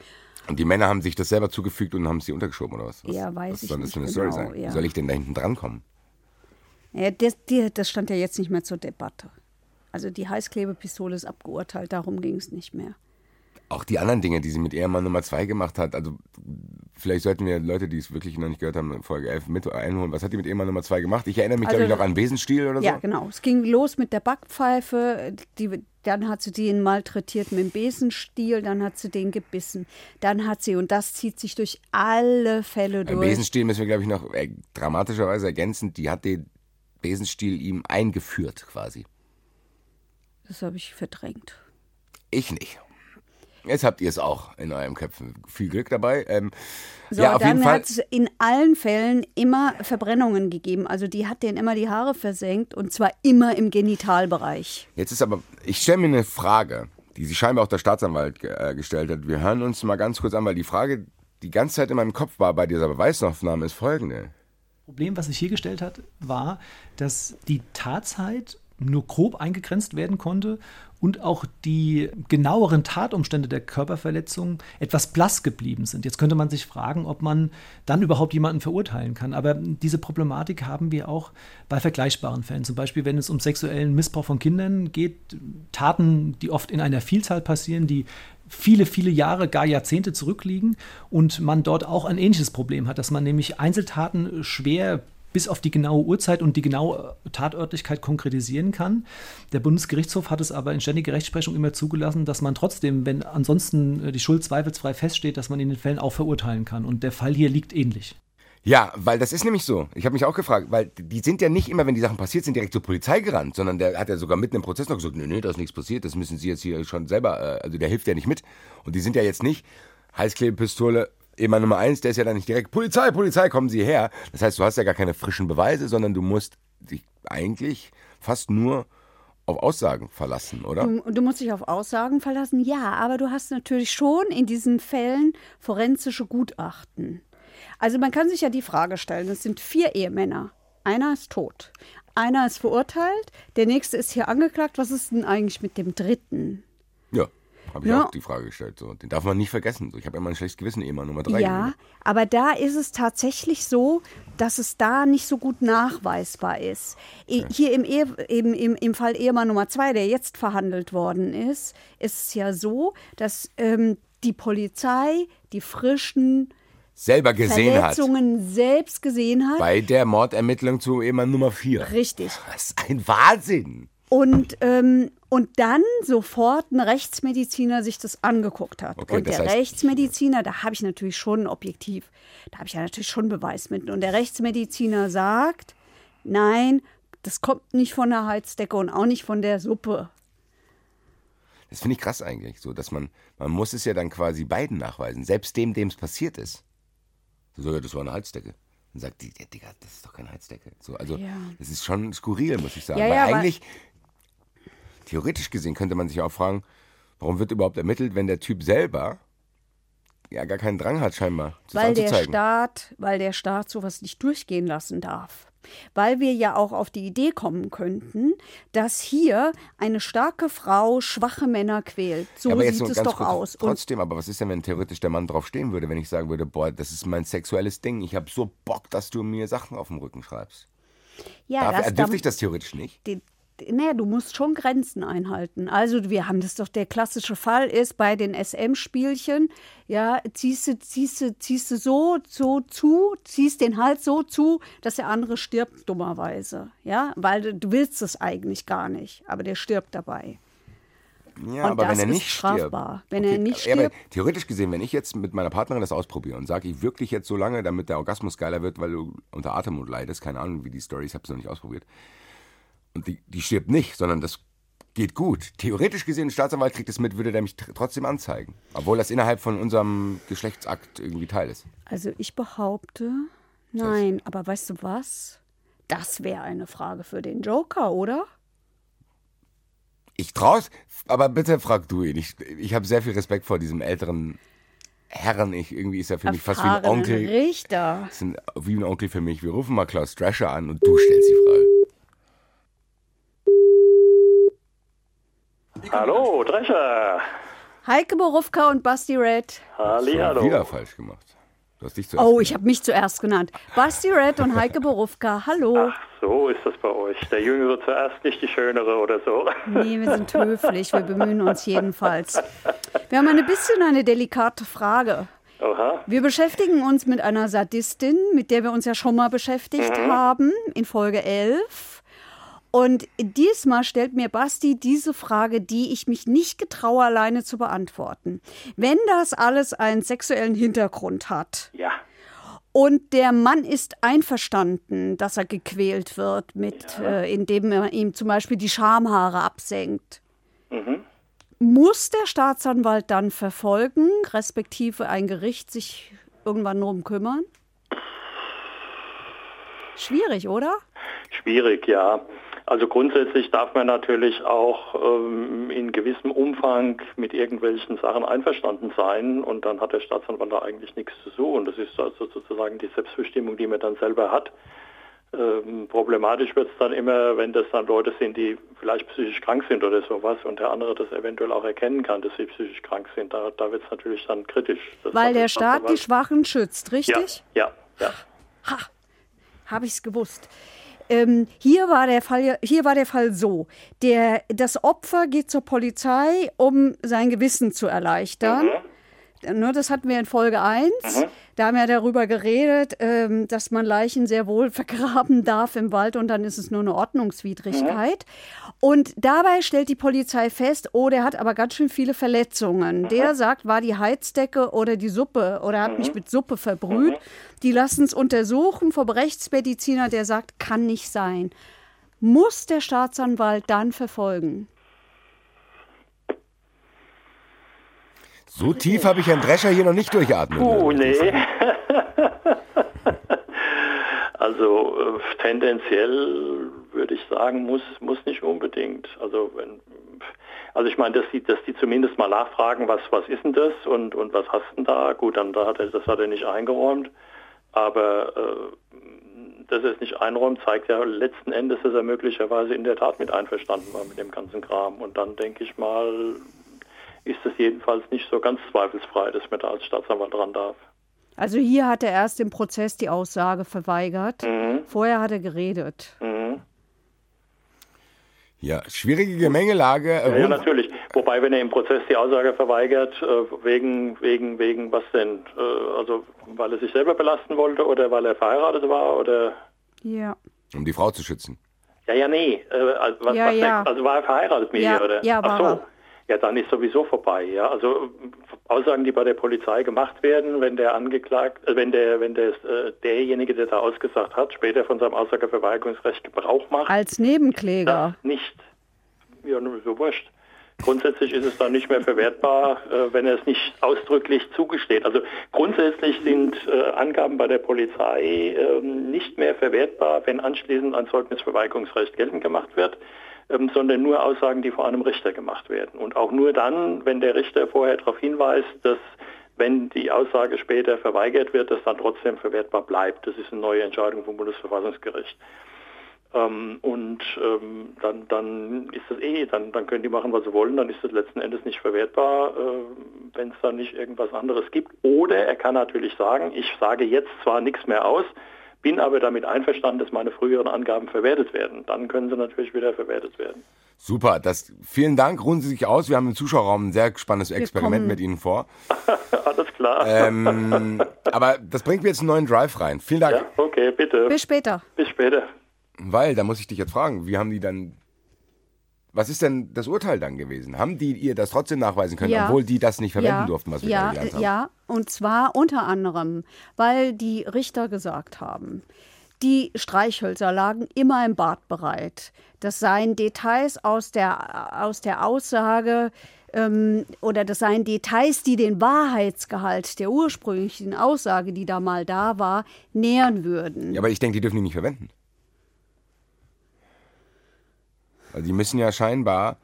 Und die Männer haben sich das selber zugefügt und haben es sie untergeschoben, oder was? was Ja, weiß was ich soll das nicht für eine genau, Story sein? ja. Wie soll ich denn da hinten dran kommen? Ja, das, das stand ja jetzt nicht mehr zur Debatte. Also die Heißklebepistole ist abgeurteilt, darum ging es nicht mehr. Auch die anderen Dinge, die sie mit Ehemann Nummer 2 gemacht hat, also vielleicht sollten wir Leute, die es wirklich noch nicht gehört haben, in Folge 11 mit einholen. Was hat die mit Ehemann Nummer 2 gemacht? Ich erinnere mich, Also- glaube ich, noch an Besenstiel oder so. Ja, genau. Es ging los mit der Backpfeife, die, dann hat sie den malträtiert mit dem Besenstiel, dann hat sie den gebissen, dann hat sie, und das zieht sich durch alle Fälle Beim durch. Besenstiel müssen wir, glaube ich, noch äh, dramatischerweise ergänzen, die hat den Besenstiel ihm eingeführt quasi. Das habe ich verdrängt. Ich nicht. Jetzt habt ihr es auch in eurem Köpfen. Viel Glück dabei. Ähm, So, ja, auf dann jeden Fall. hat es in allen Fällen immer Verbrennungen gegeben. Also die hat denen immer die Haare versenkt und zwar immer im Genitalbereich. Jetzt ist aber, ich stelle mir eine Frage, die sich scheinbar auch der Staatsanwalt äh, gestellt hat. Wir hören uns mal ganz kurz an, weil die Frage die ganze Zeit in meinem Kopf war bei dieser Beweisaufnahme ist folgende. Problem, was sich hier gestellt hat, war, dass die Tatzeit nur grob eingegrenzt werden konnte und auch die genaueren Tatumstände der Körperverletzung etwas blass geblieben sind. Jetzt könnte man sich fragen, ob man dann überhaupt jemanden verurteilen kann. Aber diese Problematik haben wir auch bei vergleichbaren Fällen. Zum Beispiel, wenn es um sexuellen Missbrauch von Kindern geht, Taten, die oft in einer Vielzahl passieren, die viele, viele Jahre, gar Jahrzehnte zurückliegen und man dort auch ein ähnliches Problem hat, dass man nämlich Einzeltaten schwer bis auf die genaue Uhrzeit und die genaue Tatörtlichkeit konkretisieren kann. Der Bundesgerichtshof hat es aber in ständiger Rechtsprechung immer zugelassen, dass man trotzdem, wenn ansonsten äh, die Schuld zweifelsfrei feststeht, dass man in den Fällen auch verurteilen kann. Und der Fall hier liegt ähnlich. Ja, weil das ist nämlich so. Ich habe mich auch gefragt, weil die sind ja nicht immer, wenn die Sachen passiert sind, direkt zur Polizei gerannt, sondern der hat ja sogar mitten im Prozess noch gesagt, nee, nee, da ist nichts passiert, das müssen Sie jetzt hier schon selber, äh, also der hilft ja nicht mit. Und die sind ja jetzt nicht Heißklebepistole, immer Nummer eins, der ist ja dann nicht direkt, Polizei, Polizei, kommen Sie her. Das heißt, du hast ja gar keine frischen Beweise, sondern du musst dich eigentlich fast nur auf Aussagen verlassen, oder? Du, du, musst dich auf Aussagen verlassen, ja, aber du hast natürlich schon in diesen Fällen forensische Gutachten. Also man kann sich ja die Frage stellen, es sind vier Ehemänner. Einer ist tot, einer ist verurteilt, der nächste ist hier angeklagt. Was ist denn eigentlich mit dem dritten? Habe ich Ja. auch die Frage gestellt. So. Den darf man nicht vergessen. So, ich habe immer ein schlechtes Gewissen, Ehemann Nummer drei. Ja, aber da ist es tatsächlich so, dass es da nicht so gut nachweisbar ist. I- Hier im, Ehe, im, im, im Fall Ehemann Nummer zwei, der jetzt verhandelt worden ist, ist es ja so, dass ähm, die Polizei die frischen Selber gesehen hat. Verletzungen selbst gesehen hat. Bei der Mordermittlung zu Ehemann Nummer vier. Richtig. Das ist ein Wahnsinn. Und, ähm, und dann sofort ein Rechtsmediziner sich das angeguckt hat. Okay, und der heißt- Rechtsmediziner, da habe ich natürlich schon objektiv, da habe ich ja natürlich schon Beweismittel. Und der Rechtsmediziner sagt, nein, das kommt nicht von der Heizdecke und auch nicht von der Suppe. Das finde ich krass eigentlich, so dass man, man muss es ja dann quasi beiden nachweisen, selbst dem, dem es passiert ist. So, ja, das war eine Heizdecke. Dann sagt die, ja, Digga, das ist doch keine Heizdecke. So, also, Ja. das ist schon skurril, muss ich sagen. Ja, Weil eigentlich, theoretisch gesehen, könnte man sich auch fragen, warum wird überhaupt ermittelt, wenn der Typ selber ja gar keinen Drang hat, scheinbar, Weil der. Staat, weil der Staat sowas nicht durchgehen lassen darf. Weil wir ja auch auf die Idee kommen könnten, dass hier eine starke Frau schwache Männer quält. So Ja, sieht es doch kurz, aus. Trotzdem, aber was ist denn, wenn theoretisch der Mann drauf stehen würde, wenn ich sagen würde, boah, das ist mein sexuelles Ding, ich habe so Bock, dass du mir Sachen auf dem Rücken schreibst. ja, Darf, das, er, dürfte ich das theoretisch nicht? Naja, du musst schon Grenzen einhalten. Also wir haben das doch, der klassische Fall ist bei den SM-Spielchen, ja, ziehst du, ziehst du, ziehst du so, so zu, ziehst den Hals so zu, dass der andere stirbt, dummerweise. Ja, weil du, du willst es eigentlich gar nicht, aber der stirbt dabei. Ja, Und aber das wenn er nicht strafbar. stirbt. Wenn er nicht ja, stirbt- theoretisch gesehen, wenn ich jetzt mit meiner Partnerin das ausprobiere und sage, ich wirklich jetzt so lange, damit der Orgasmus geiler wird, weil du unter Atemnot leidest, keine Ahnung, wie die Story ist, ich habe es noch nicht ausprobiert. Und die, die stirbt nicht, sondern das geht gut. Theoretisch gesehen, ein Staatsanwalt kriegt es mit, würde der mich tr- trotzdem anzeigen. Obwohl das innerhalb von unserem Geschlechtsakt irgendwie Teil ist. Also ich behaupte, nein, aber weißt du was? Das wäre eine Frage für den Joker, oder? Ich trau's, aber bitte frag du ihn. Ich, ich habe sehr viel Respekt vor diesem älteren Herren. Ich, irgendwie ist er für mich fast wie ein Onkel. Richter. Das sind wie ein Onkel für mich. Wir rufen mal Klaus Drescher an und du stellst die Frage. Hallo, Drescher. Heike Borufka und Basti Red. Hallihallo. Wieder falsch gemacht. Du hast dich zuerst. Oh, ich habe mich zuerst genannt. Basti Red und Heike Borufka. Hallo. Ach, so ist das bei euch. Der Jüngere zuerst, nicht die Schönere oder so. Nee, wir sind höflich. Wir bemühen uns jedenfalls. Wir haben ein bisschen eine delikate Frage. Oha. Wir beschäftigen uns mit einer Sadistin, mit der wir uns ja schon mal beschäftigt haben, in Folge 11. Und diesmal stellt mir Basti diese Frage, die ich mich nicht getraue, alleine zu beantworten. Wenn das alles einen sexuellen Hintergrund hat Ja. und der Mann ist einverstanden, dass er gequält wird, mit, äh, indem er ihm zum Beispiel die Schamhaare absenkt, muss der Staatsanwalt dann verfolgen, respektive ein Gericht sich irgendwann drum kümmern? Schwierig, oder? Schwierig, ja. Also grundsätzlich darf man natürlich auch ähm, in gewissem Umfang mit irgendwelchen Sachen einverstanden sein und dann hat der Staatsanwalt da eigentlich nichts zu suchen. Das ist also sozusagen die Selbstbestimmung, die man dann selber hat. Ähm, problematisch wird es dann immer, wenn das dann Leute sind, die vielleicht psychisch krank sind oder sowas und der andere das eventuell auch erkennen kann, dass sie psychisch krank sind. Da, da wird es natürlich dann kritisch. Das Weil der Staat die Schwachen schützt, richtig? Ja, ja, ja. Ha, habe ich es gewusst. Ähm, hier, war der Fall, hier war der Fall so. Der, das Opfer geht zur Polizei, um sein Gewissen zu erleichtern. Ne, das hatten wir in Folge 1. Da haben wir darüber geredet, ähm, dass man Leichen sehr wohl vergraben darf im Wald und dann ist es nur eine Ordnungswidrigkeit. Und dabei stellt die Polizei fest, oh, der hat aber ganz schön viele Verletzungen. Der sagt, war die Heizdecke oder die Suppe oder hat mich mit Suppe verbrüht. Die lassen es untersuchen vom Rechtsmediziner, der sagt, kann nicht sein. Muss der Staatsanwalt dann verfolgen? So tief habe ich Herrn Drescher hier noch nicht durchatmen. Oh, nee. also äh, tendenziell würde ich sagen, muss, muss nicht unbedingt. Also wenn, also ich meine, dass die, dass die zumindest mal nachfragen, was, was ist denn das und, und was hast du denn da? Gut, dann da hat er, das hat er nicht eingeräumt. Aber äh, dass er es nicht einräumt, zeigt ja letzten Endes, dass er möglicherweise in der Tat mit einverstanden war mit dem ganzen Kram. Und dann denke ich mal, ist es jedenfalls nicht so ganz zweifelsfrei, dass man da als Staatsanwalt dran darf. Also hier hat er erst im Prozess die Aussage verweigert. Mhm. Vorher hat er geredet. Mhm. Ja, schwierige Gemengelage. Ja, ja, natürlich. Wobei, wenn er im Prozess die Aussage verweigert, äh, wegen, wegen, wegen was denn? Äh, also, weil er sich selber belasten wollte oder weil er verheiratet war oder? Ja. Um die Frau zu schützen. Ja, ja, nee. Äh, also, was, ja, was ja. Der, also war er verheiratet mit ja, ihr, oder? Ja, war Ach so. Ja, dann ist sowieso vorbei. Ja, also Aussagen, die bei der Polizei gemacht werden, wenn der angeklagt, äh, wenn der, wenn der äh, derjenige, der da ausgesagt hat, später von seinem Aussageverweigerungsrecht Gebrauch macht, als Nebenkläger nicht. Ja, nur so wurscht. Grundsätzlich ist es dann nicht mehr verwertbar, äh, wenn er es nicht ausdrücklich zugesteht. Also grundsätzlich sind äh, Angaben bei der Polizei äh, nicht mehr verwertbar, wenn anschließend ein Zeugnisverweigerungsrecht geltend gemacht wird ähm, sondern nur Aussagen, die vor einem Richter gemacht werden. Und auch nur dann, wenn der Richter vorher darauf hinweist, dass wenn die Aussage später verweigert wird, das dann trotzdem verwertbar bleibt. Das ist eine neue Entscheidung vom Bundesverfassungsgericht. Ähm, und ähm, dann, dann ist das eh, dann, dann können die machen, was sie wollen, dann ist das letzten Endes nicht verwertbar, äh, wenn es dann nicht irgendwas anderes gibt. Oder er kann natürlich sagen, ich sage jetzt zwar nichts mehr aus, bin aber damit einverstanden, dass meine früheren Angaben verwertet werden. Dann können sie natürlich wieder verwertet werden. Super, das, vielen Dank, ruhen Sie sich aus. Wir haben im Zuschauerraum ein sehr spannendes Experiment mit Ihnen vor. Alles klar. Ähm, aber das bringt mir jetzt einen neuen Drive rein. Vielen Dank. Ja, okay, bitte. Bis später. Bis später. Weil, da muss ich dich jetzt fragen, wie haben die dann was ist denn das Urteil dann gewesen? Haben die ihr das trotzdem nachweisen können, Ja. obwohl die das nicht verwenden ja, durften, was wir ja, gelernt haben? Ja, und zwar unter anderem, weil die Richter gesagt haben, die Streichhölzer lagen immer im Bad bereit. Das seien Details aus der, aus der Aussage ähm, oder das seien Details, die den Wahrheitsgehalt der ursprünglichen Aussage, die da mal da war, nähern würden. Ja, aber ich denke, die dürfen die nicht verwenden. Also die müssen ja scheinbar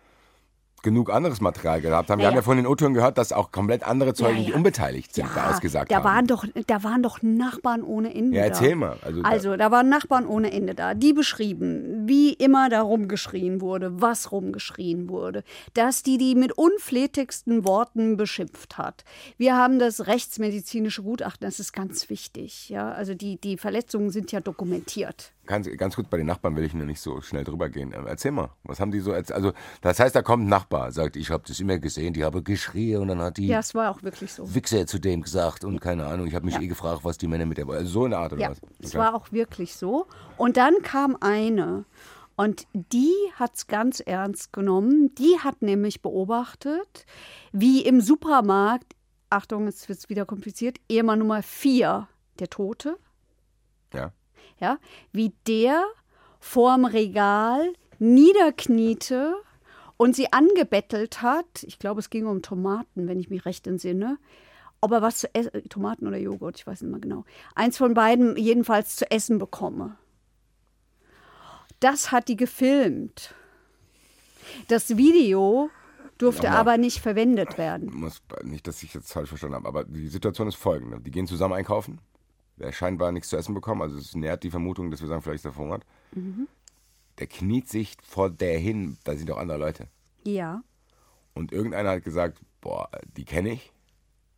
genug anderes Material gehabt haben. Wir Naja. haben ja von den O-Tönen gehört, dass auch komplett andere Zeugen, Ja, die ja. unbeteiligt sind, da Ja, ausgesagt da haben. Waren doch, da waren doch Nachbarn ohne Ende. Ja, da. erzähl mal. Also, Also, da waren Nachbarn ohne Ende da, die beschrieben, wie immer da rumgeschrien wurde, was rumgeschrien wurde, dass die die mit unflätigsten Worten beschimpft hat. Wir haben das rechtsmedizinische Gutachten, das ist ganz wichtig. Ja? Also die, die Verletzungen sind ja dokumentiert. Ganz, ganz gut, bei den Nachbarn will ich nur nicht so schnell drüber gehen. Ähm, Erzähl mal, was haben die so erzählt? Also, das heißt, da kommt ein Nachbar, sagt, ich habe das immer gesehen, die habe geschrien und dann hat die Ja, es war auch wirklich so. Wichser zu dem gesagt und keine Ahnung, ich habe mich Ja. eh gefragt, was die Männer mit der. Also so eine Art oder Ja, was? es Okay. war auch wirklich so. Und dann kam eine und die hat es ganz ernst genommen. Die hat nämlich beobachtet, wie im Supermarkt, Achtung, jetzt wird es wieder kompliziert, Ehemann Nummer 4, der Tote, Ja. Ja, wie der vorm Regal niederkniete und sie angebettelt hat. Ich glaube, es ging um Tomaten, wenn ich mich recht entsinne. Ob er was zu essen, Tomaten oder Joghurt, ich weiß nicht mehr genau. Eins von beiden jedenfalls zu essen bekomme. Das hat die gefilmt. Das Video durfte Nochmal. aber nicht verwendet werden. Muss, nicht, dass ich jetzt falsch verstanden habe, aber die Situation ist folgende. Die gehen zusammen einkaufen. Der scheinbar nichts zu essen bekommen, also es nährt die Vermutung, dass wir sagen, vielleicht ist er verhungert. Mhm. Der kniet sich vor der hin, da sind auch andere Leute. Ja. Und irgendeiner hat gesagt, boah, die kenne ich.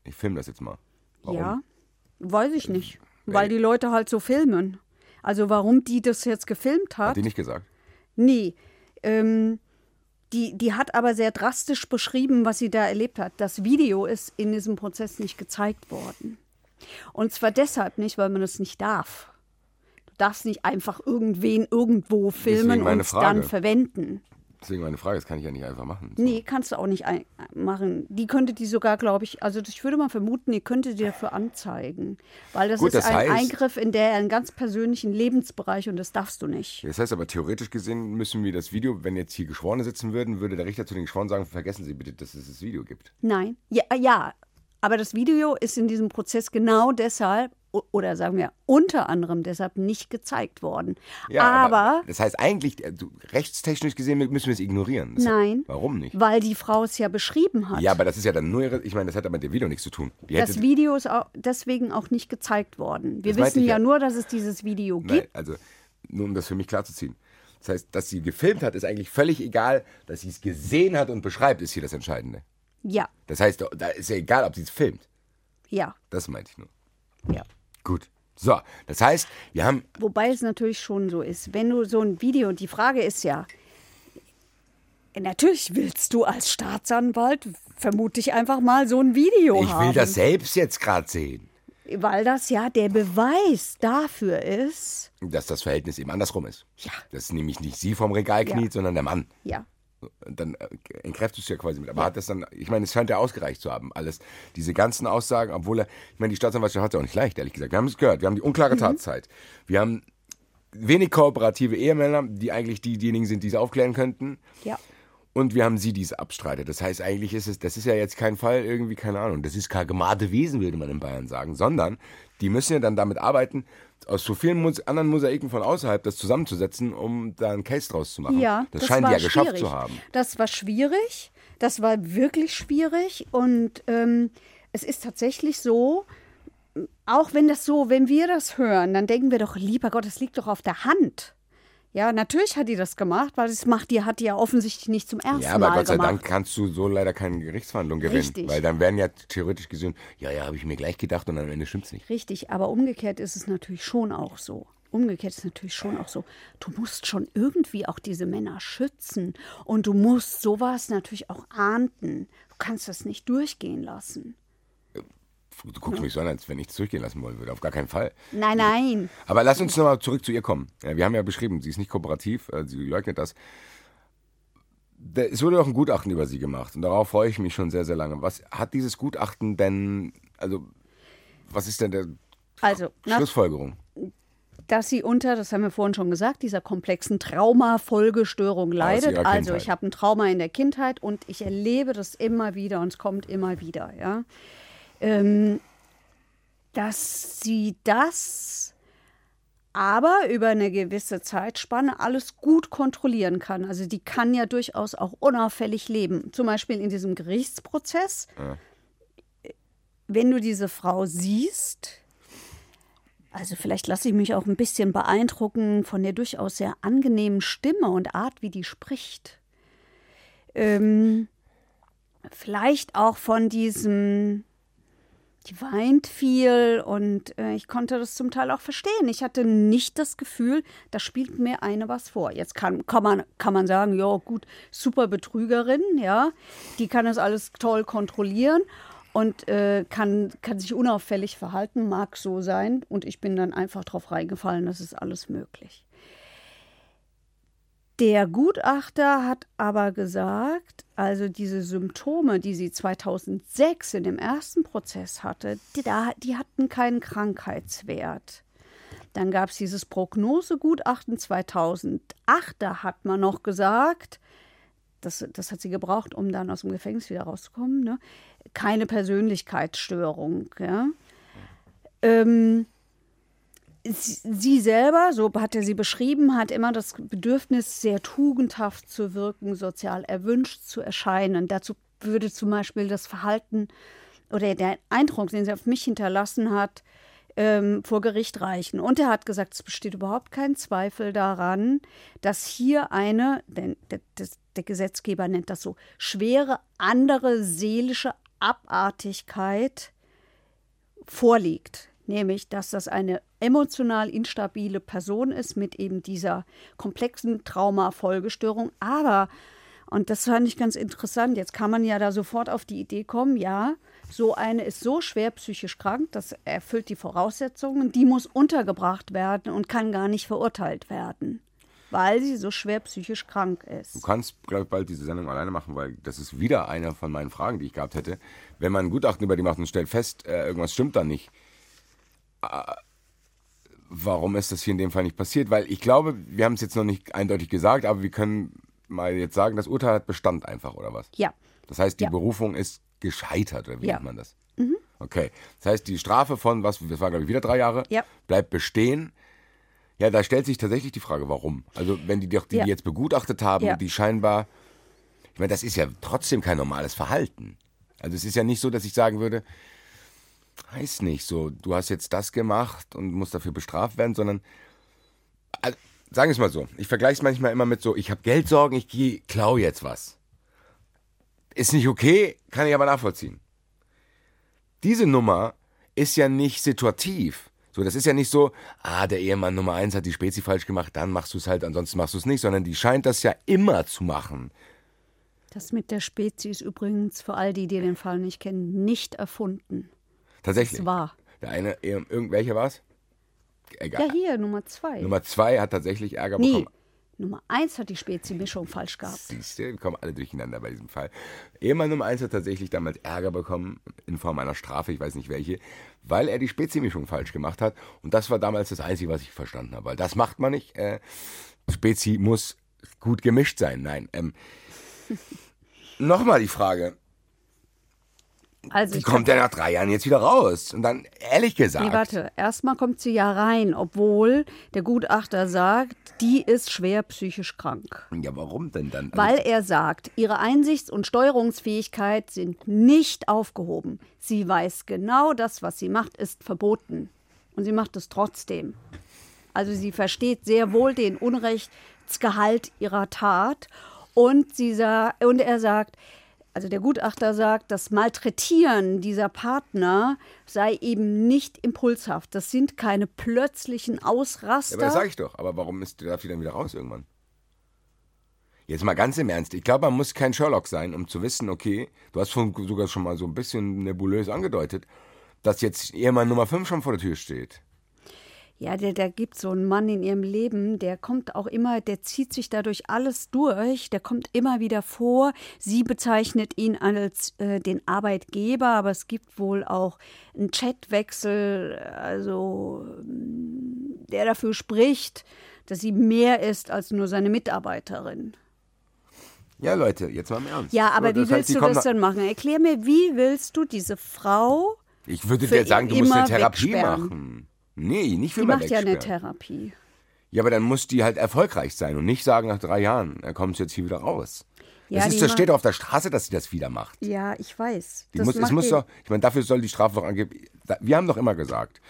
Ich filme das jetzt mal. Warum? Ja, weiß ich nicht. Weil die Leute halt so filmen. Also warum die das jetzt gefilmt Hat hat? die nicht gesagt? Nee. Ähm, die, die hat aber sehr drastisch beschrieben, was sie da erlebt hat. Das Video ist in diesem Prozess nicht gezeigt worden. Und zwar deshalb nicht, weil man das nicht darf. Du darfst nicht einfach irgendwen irgendwo filmen und Frage. dann verwenden. Deswegen meine Frage, das kann ich ja nicht einfach machen. So. Nee, kannst du auch nicht machen. Die könnte die sogar, glaube ich, also ich würde mal vermuten, die könnte die dafür anzeigen. Weil das Gut, ist das ein heißt- Eingriff in der einen ganz persönlichen Lebensbereich und das darfst du nicht. Das heißt aber, theoretisch gesehen müssen wir das Video, wenn jetzt hier Geschworene sitzen würden, würde der Richter zu den Geschworenen sagen, vergessen Sie bitte, dass es das Video gibt. Nein. Ja, ja. Aber das Video ist in diesem Prozess genau deshalb oder sagen wir unter anderem deshalb nicht gezeigt worden. Ja, aber, das heißt eigentlich, äh, rechtstechnisch gesehen müssen wir es ignorieren. Das nein, Warum nicht? weil die Frau es ja beschrieben hat. Ja, aber das ist ja dann nur ihre, ich meine, das hat aber mit dem Video nichts zu tun. Die das Video ist auch deswegen auch nicht gezeigt worden. Wir wissen ja ja. nur, dass es dieses Video Nein, gibt. also nur um das für mich klarzuziehen. Das heißt, dass sie gefilmt hat, ist eigentlich völlig egal. Dass sie es gesehen hat und beschreibt, ist hier das Entscheidende. Ja, Das heißt, da ist ja egal, ob sie es filmt. ja, Das meinte ich nur. ja. Gut. So, das heißt, wir haben Wobei es natürlich schon so ist, wenn du so ein Video, die Frage ist ja, natürlich willst du als Staatsanwalt, vermute ich einfach mal, so ein Video Ich haben. will das selbst jetzt gerade sehen. Weil das ja der Beweis dafür ist, Dass das Verhältnis eben andersrum ist. Ja. Dass nämlich nicht sie vom Regal Ja. kniet, sondern der Mann. ja, Und dann äh, entkräftest du ja quasi mit. Aber hat das dann, ich meine, es scheint ja ausgereicht zu haben, alles. Diese ganzen Aussagen, obwohl er, ich meine, die Staatsanwaltschaft hat es ja auch nicht leicht, ehrlich gesagt. Wir haben es gehört, wir haben die unklare Tatzeit. Wir haben wenig kooperative Ehemänner, die eigentlich die, diejenigen sind, die es aufklären könnten. ja. Und wir haben sie, die es abstreitet. Das heißt, eigentlich ist es, das ist ja jetzt kein Fall irgendwie, keine Ahnung, das ist kein Wesen, würde man in Bayern sagen, sondern die müssen ja dann damit arbeiten, aus so vielen Mus anderen Mosaiken von außerhalb das zusammenzusetzen, um da einen Case draus zu machen. Ja, das, scheinen die war ja geschafft schwierig. zu haben. Das war schwierig. Das war wirklich schwierig. Und ähm, es ist tatsächlich so, auch wenn das so, wenn wir das hören, dann denken wir doch, lieber Gott, das liegt doch auf der Hand. Ja, natürlich hat die das gemacht, weil das macht die, hat die ja offensichtlich nicht zum ersten Ja, aber Mal Gott sei gemacht. Dank kannst du so leider keine Gerichtsverhandlung gewinnen. Richtig. Weil dann werden ja theoretisch gesehen, ja, ja, habe ich mir gleich gedacht und am Ende stimmt's nicht. Richtig, aber umgekehrt ist es natürlich schon auch so. Umgekehrt ist es natürlich schon auch so. Du musst schon irgendwie auch diese Männer schützen und du musst sowas natürlich auch ahnden. Du kannst das nicht durchgehen lassen. Du guckst mich so an, als wenn ich es durchgehen lassen wollen würde. Auf gar keinen Fall. Nein, nein. Aber lass uns nochmal zurück zu ihr kommen. Ja, wir haben ja beschrieben, sie ist nicht kooperativ, äh, sie leugnet das. Da- Es wurde auch ein Gutachten über sie gemacht und darauf freue ich mich schon sehr, sehr lange. Was hat dieses Gutachten denn, also, was ist denn der Also, Schlussfolgerung? dass sie unter, das haben wir vorhin schon gesagt, dieser komplexen Traumafolgestörung leidet. Also ich habe ein Trauma in der Kindheit und ich erlebe das immer wieder und es kommt immer wieder, ja. Ähm, dass sie das aber über eine gewisse Zeitspanne alles gut kontrollieren kann. Also die kann ja durchaus auch unauffällig leben. Zum Beispiel in diesem Gerichtsprozess. Wenn du diese Frau siehst, also vielleicht lasse ich mich auch ein bisschen beeindrucken von der durchaus sehr angenehmen Stimme und Art, wie die spricht. Ähm, vielleicht auch von diesem, die weint viel und äh, ich konnte das zum Teil auch verstehen. Ich hatte nicht das Gefühl, da spielt mir eine was vor. Jetzt kann, kann, man, kann man sagen, ja gut, super Betrügerin, ja, die kann das alles toll kontrollieren und äh, kann, kann sich unauffällig verhalten, mag so sein. Und ich bin dann einfach drauf reingefallen, das ist alles möglich. Der Gutachter hat aber gesagt, also diese Symptome, die sie 2006 in dem ersten Prozess hatte, die, die hatten keinen Krankheitswert. Dann gab es dieses Prognosegutachten 2008, da hat man noch gesagt, das, das hat sie gebraucht, um dann aus dem Gefängnis wieder rauszukommen, ne? keine Persönlichkeitsstörung. Ja? Ähm, sie, selber, so hat er sie beschrieben, hat immer das Bedürfnis, sehr tugendhaft zu wirken, sozial erwünscht zu erscheinen. Dazu würde zum Beispiel das Verhalten oder der Eindruck, den sie auf mich hinterlassen hat, ähm, vor Gericht reichen. Und er hat gesagt, es besteht überhaupt kein Zweifel daran, dass hier eine, denn der, das, der Gesetzgeber nennt das so, schwere andere seelische Abartigkeit vorliegt. Nämlich, dass das eine emotional instabile Person ist mit eben dieser komplexen Traumafolgestörung. Aber, und das fand ich ganz interessant, jetzt kann man ja da sofort auf die Idee kommen, ja, so eine ist so schwer psychisch krank, das erfüllt die Voraussetzungen, die muss untergebracht werden und kann gar nicht verurteilt werden, weil sie so schwer psychisch krank ist. Du kannst, glaube ich, bald diese Sendung alleine machen, weil das ist wieder eine von meinen Fragen, die ich gehabt hätte. Wenn man ein Gutachten über die macht und stellt fest, äh, irgendwas stimmt da nicht, äh, warum ist das hier in dem Fall nicht passiert? Weil ich glaube, wir haben es jetzt noch nicht eindeutig gesagt, aber wir können mal jetzt sagen, das Urteil hat Bestand einfach, oder was? Ja, Das heißt, die Ja. Berufung ist gescheitert, oder wie Ja. nennt man das? Okay. Das heißt, die Strafe von, was, das war glaube ich wieder drei Jahre, Ja. bleibt bestehen. Ja, da stellt sich tatsächlich die Frage, warum. Also wenn die doch die, Ja. jetzt begutachtet haben, Ja. die scheinbar, ich meine, das ist ja trotzdem kein normales Verhalten. Also es ist ja nicht so, dass ich sagen würde, heißt nicht so, du hast jetzt das gemacht und musst dafür bestraft werden, sondern also, sagen wir es mal so, ich vergleiche es manchmal immer mit so, ich habe Geldsorgen, ich gehe, klau jetzt was. Ist nicht okay, kann ich aber nachvollziehen. Diese Nummer ist ja nicht situativ. So, das ist ja nicht so, ah, der Ehemann Nummer eins hat die Spezi falsch gemacht, dann machst du es halt, ansonsten machst du es nicht, sondern die scheint das ja immer zu machen. Das mit der Spezies übrigens, für all die, die den Fall nicht kennen, nicht erfunden. Tatsächlich. Es war. Der eine, irgendwelcher war es? Egal. Ja, hier, Nummer zwei. Nummer zwei hat tatsächlich Ärger nee, bekommen. Nummer eins hat die Spezi-Mischung falsch gehabt. Siehst du, wir kommen alle durcheinander bei diesem Fall. Ehemann Nummer eins hat tatsächlich damals Ärger bekommen, in Form einer Strafe, ich weiß nicht welche, weil er die Spezimischung falsch gemacht hat. Und das war damals das Einzige, was ich verstanden habe. Weil das macht man nicht. Äh, Spezi muss gut gemischt sein. Nein. Ähm, Nochmal die Frage, Also ich kommt der nach drei Jahren jetzt wieder raus? Und dann, ehrlich gesagt, Nee, warte. Erstmal kommt sie ja rein, obwohl der Gutachter sagt, die ist schwer psychisch krank. ja, warum denn dann? Also, Weil er sagt, ihre Einsichts- und Steuerungsfähigkeit sind nicht aufgehoben. Sie weiß genau, das, was sie macht, ist verboten. Und sie macht es trotzdem. Also sie versteht sehr wohl den Unrechtsgehalt ihrer Tat. Und, sie sa und er sagt, also der Gutachter sagt, das Malträtieren dieser Partner sei eben nicht impulshaft. Das sind keine plötzlichen Ja, aber Ausraster. das sage ich doch. Aber warum ist, darf die dann wieder raus irgendwann? Jetzt mal ganz im Ernst. Ich glaube, man muss kein Sherlock sein, um zu wissen, okay, du hast sogar schon mal so ein bisschen nebulös angedeutet, dass jetzt Ehemann Nummer 5 schon vor der Tür steht. Ja, der, der gibt so einen Mann in ihrem Leben, der kommt auch immer, der zieht sich dadurch alles durch, der kommt immer wieder vor. Sie bezeichnet ihn als äh, den Arbeitgeber, aber es gibt wohl auch einen Chatwechsel, also mm, der dafür spricht, dass sie mehr ist als nur seine Mitarbeiterin. Ja, Leute, jetzt mal im Ernst. Ja, aber wie das heißt, willst die du das denn machen? Erklär mir, wie willst du diese Frau, Ich würde für dir sagen, du musst eine Therapie machen. Nee, nicht für die immer macht ja eine. Therapie. Ja, aber dann muss die halt erfolgreich sein und nicht sagen nach drei Jahren, er kommt jetzt hier wieder raus. Ja, das, ist, das steht doch auf der Straße, dass sie das wieder macht. Ja, ich weiß. Die Das muss, es muss doch, ich meine, dafür soll die Strafe doch angeben. Wir haben doch immer gesagt,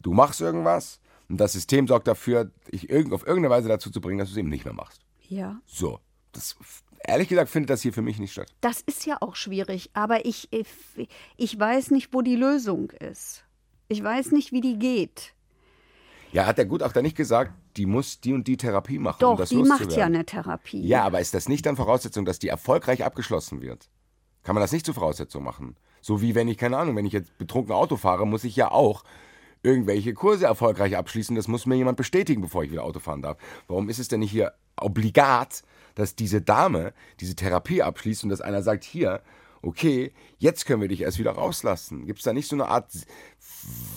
du machst irgendwas und das System sorgt dafür, dich auf irgendeine Weise dazu zu bringen, dass du es eben nicht mehr machst. Ja. So. Das, ehrlich gesagt findet das hier für mich nicht statt. Das ist ja auch schwierig, aber ich, ich weiß nicht, wo die Lösung ist. Ich weiß nicht, wie die geht. Ja, hat der Gutachter nicht gesagt, die muss die und die Therapie machen, um Doch, das die macht ja eine Therapie. Ja, aber ist das nicht dann Voraussetzung, dass die erfolgreich abgeschlossen wird? Kann man das nicht zur Voraussetzung machen? So wie wenn ich, keine Ahnung, wenn ich jetzt betrunken Auto fahre, muss ich ja auch irgendwelche Kurse erfolgreich abschließen. Das muss mir jemand bestätigen, bevor ich wieder Auto fahren darf. Warum ist es denn nicht hier obligat, dass diese Dame diese Therapie abschließt und dass einer sagt, hier, okay, jetzt können wir dich erst wieder rauslassen? Gibt es da nicht so eine Art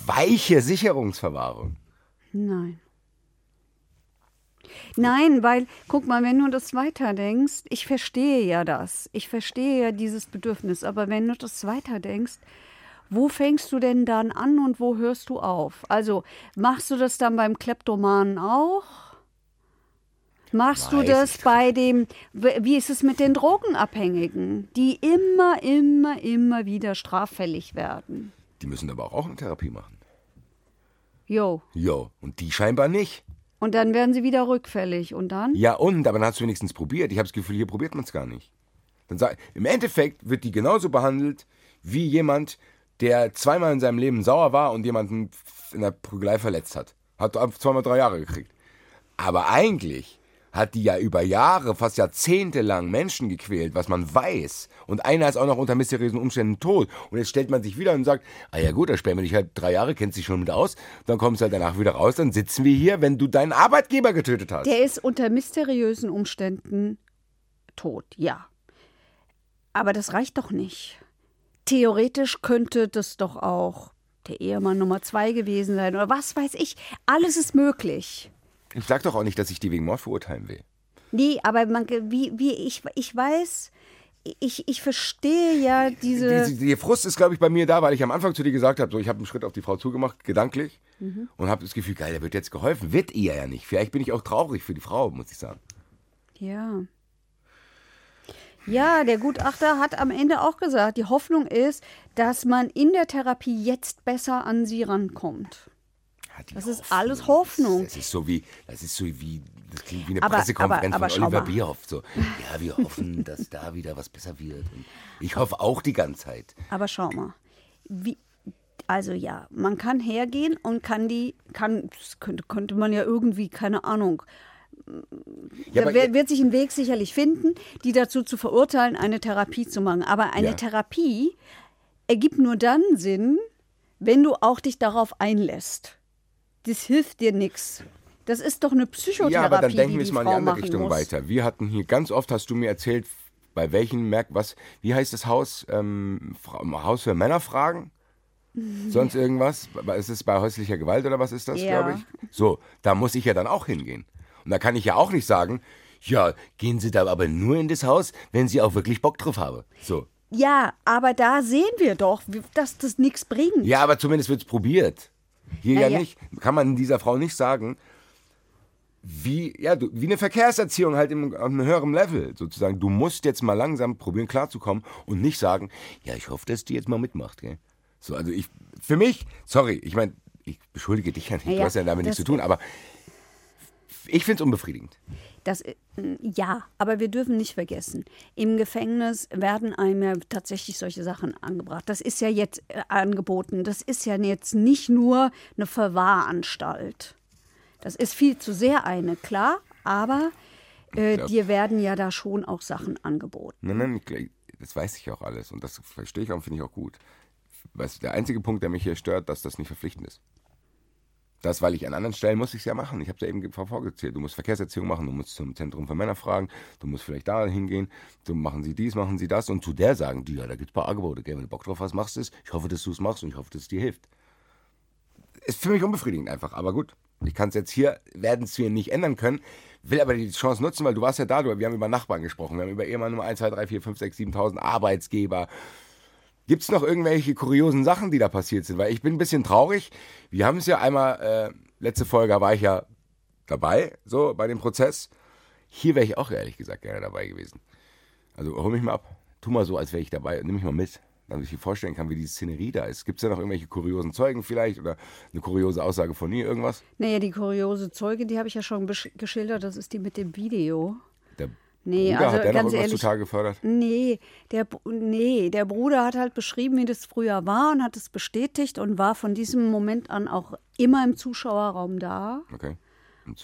weiche Sicherungsverwahrung? Nein. Nein, weil, guck mal, wenn du das weiterdenkst, ich verstehe ja das. Ich verstehe ja dieses Bedürfnis, aber wenn du das weiterdenkst, wo fängst du denn dann an und wo hörst du auf? Also, machst du das dann beim Kleptomanen auch? Machst du Weiß das ich. bei dem, wie ist es mit den Drogenabhängigen, die immer, immer, immer wieder straffällig werden? Die müssen aber auch eine Therapie machen. Jo. Jo, und die scheinbar nicht. Und dann werden sie wieder rückfällig. Und dann? Ja, und, aber dann hast du wenigstens probiert. Ich habe das Gefühl, hier probiert man es gar nicht. Dann sag, Im Endeffekt wird die genauso behandelt wie jemand, der zweimal in seinem Leben sauer war und jemanden in der Prügelei verletzt hat. Hat zweimal drei Jahre gekriegt. Aber eigentlich hat die ja über Jahre, fast Jahrzehnte lang Menschen gequält, was man weiß. Und einer ist auch noch unter mysteriösen Umständen tot. Und jetzt stellt man sich wieder und sagt, ah ja gut, da sperren wir dich halt drei Jahre, kennst dich schon mit aus, dann kommst du halt danach wieder raus, dann sitzen wir hier, wenn du deinen Arbeitgeber getötet hast. Der ist unter mysteriösen Umständen tot, ja. Aber das reicht doch nicht. Theoretisch könnte das doch auch der Ehemann Nummer zwei gewesen sein oder was weiß ich. Alles ist möglich. Ich sag doch auch nicht, dass ich die wegen Mord verurteilen will. Nee, aber man, wie, wie ich, ich weiß, ich, ich verstehe ja diese. Die, die, die Frust ist, glaube ich, bei mir da, weil ich am Anfang zu dir gesagt habe, so, ich habe einen Schritt auf die Frau zugemacht, gedanklich, Mhm. und habe das Gefühl, geil, der wird jetzt geholfen. Wird ihr ja nicht. Vielleicht bin ich auch traurig für die Frau, muss ich sagen. Ja. Ja, der Gutachter hat am Ende auch gesagt, die Hoffnung ist, dass man in der Therapie jetzt besser an sie rankommt. Ja, Das ist alles Hoffnung. Das ist so wie, das ist so wie, das klingt wie eine Aber- Pressekonferenz aber- aber von Oliver. Bierhoff. So, ja, wir hoffen, dass da wieder was besser wird. Und ich hoffe auch die ganze Zeit. Aber schau mal, wie, also ja, man kann hergehen und kann die, kann, könnte, könnte man ja irgendwie, keine Ahnung, Ja, da wird sich ein Weg sicherlich finden, die dazu zu verurteilen, eine Therapie zu machen. Aber eine Ja. Therapie ergibt nur dann Sinn, wenn du auch dich darauf einlässt. Das hilft dir nichts. Das ist doch eine Psychotherapie, Ja, aber dann denken wir es mal in die andere Richtung muss. weiter. Wir hatten hier ganz oft, hast du mir erzählt, bei welchen Merk was, wie heißt das Haus? Ähm, Haus für Männerfragen? Sonst irgendwas? Ist es bei häuslicher Gewalt oder was ist das, Ja. glaube ich? So, da muss ich ja dann auch hingehen. Und da kann ich ja auch nicht sagen, ja, gehen Sie da aber nur in das Haus, wenn Sie auch wirklich Bock drauf haben. So. Ja, aber da sehen wir doch, dass das nichts bringt. Ja, aber zumindest wird es probiert. Hier ja, ja. nicht. Kann man dieser Frau nicht sagen, wie, ja, du, wie eine Verkehrserziehung halt im, auf einem höheren Level sozusagen. Du musst jetzt mal langsam probieren klarzukommen und nicht sagen, ja, ich hoffe, dass die jetzt mal mitmacht. Gell? So, also ich, für mich, sorry, ich meine, ich beschuldige dich ja nicht, Ja, du hast ja damit nichts zu tun, aber ich finde es unbefriedigend. Das, äh, ja, aber wir dürfen nicht vergessen, im Gefängnis werden einem ja tatsächlich solche Sachen angebracht. Das ist ja jetzt äh, angeboten. Das ist ja jetzt nicht nur eine Verwahranstalt. Das ist viel zu sehr eine, klar, aber äh, glaub- dir werden ja da schon auch Sachen angeboten. Nein, nein, das weiß ich auch alles und das verstehe ich auch und finde ich auch gut. Weißt, der einzige Punkt, der mich hier stört, dass das nicht verpflichtend ist. Das, weil ich an anderen Stellen muss ich es ja machen. Ich habe es ja eben ge- vorgezählt. Du musst Verkehrserziehung machen, du musst zum Zentrum für Männer fragen, du musst vielleicht da hingehen, so machen sie dies, machen sie das und zu der sagen die, ja, da gibt es ein paar Angebote, gell, wenn du Bock drauf hast, machst du es. Ich hoffe, dass du es machst und ich hoffe, dass es dir hilft. Ist für mich unbefriedigend einfach, aber gut. Ich kann es jetzt hier, werden es hier nicht ändern können, will aber die Chance nutzen, weil du warst ja da, du, wir haben über Nachbarn gesprochen, wir haben über Ehemann Nummer 1, 2, 3, 4, 5, 6, 7.000 Arbeitsgeber. Gibt es noch irgendwelche kuriosen Sachen, die da passiert sind? Weil ich bin ein bisschen traurig. Wir haben es ja einmal, äh, letzte Folge war ich ja dabei, so bei dem Prozess. Hier wäre ich auch ehrlich gesagt gerne dabei gewesen. Also hol mich mal ab. Tu mal so, als wäre ich dabei. Nimm mich mal mit, damit ich mir vorstellen kann, wie die Szenerie da ist. Gibt es da noch irgendwelche kuriosen Zeugen vielleicht oder eine kuriose Aussage von ihr, irgendwas? Naja, die kuriose Zeuge, die habe ich ja schon geschildert, das ist die mit dem Video. Der Nee, Bruder, also hat der noch ganz irgendwas ehrlich, zutage gefördert? Nee der, nee, der Bruder hat halt beschrieben, wie das früher war und hat es bestätigt und war von diesem Moment an auch immer im Zuschauerraum da Okay.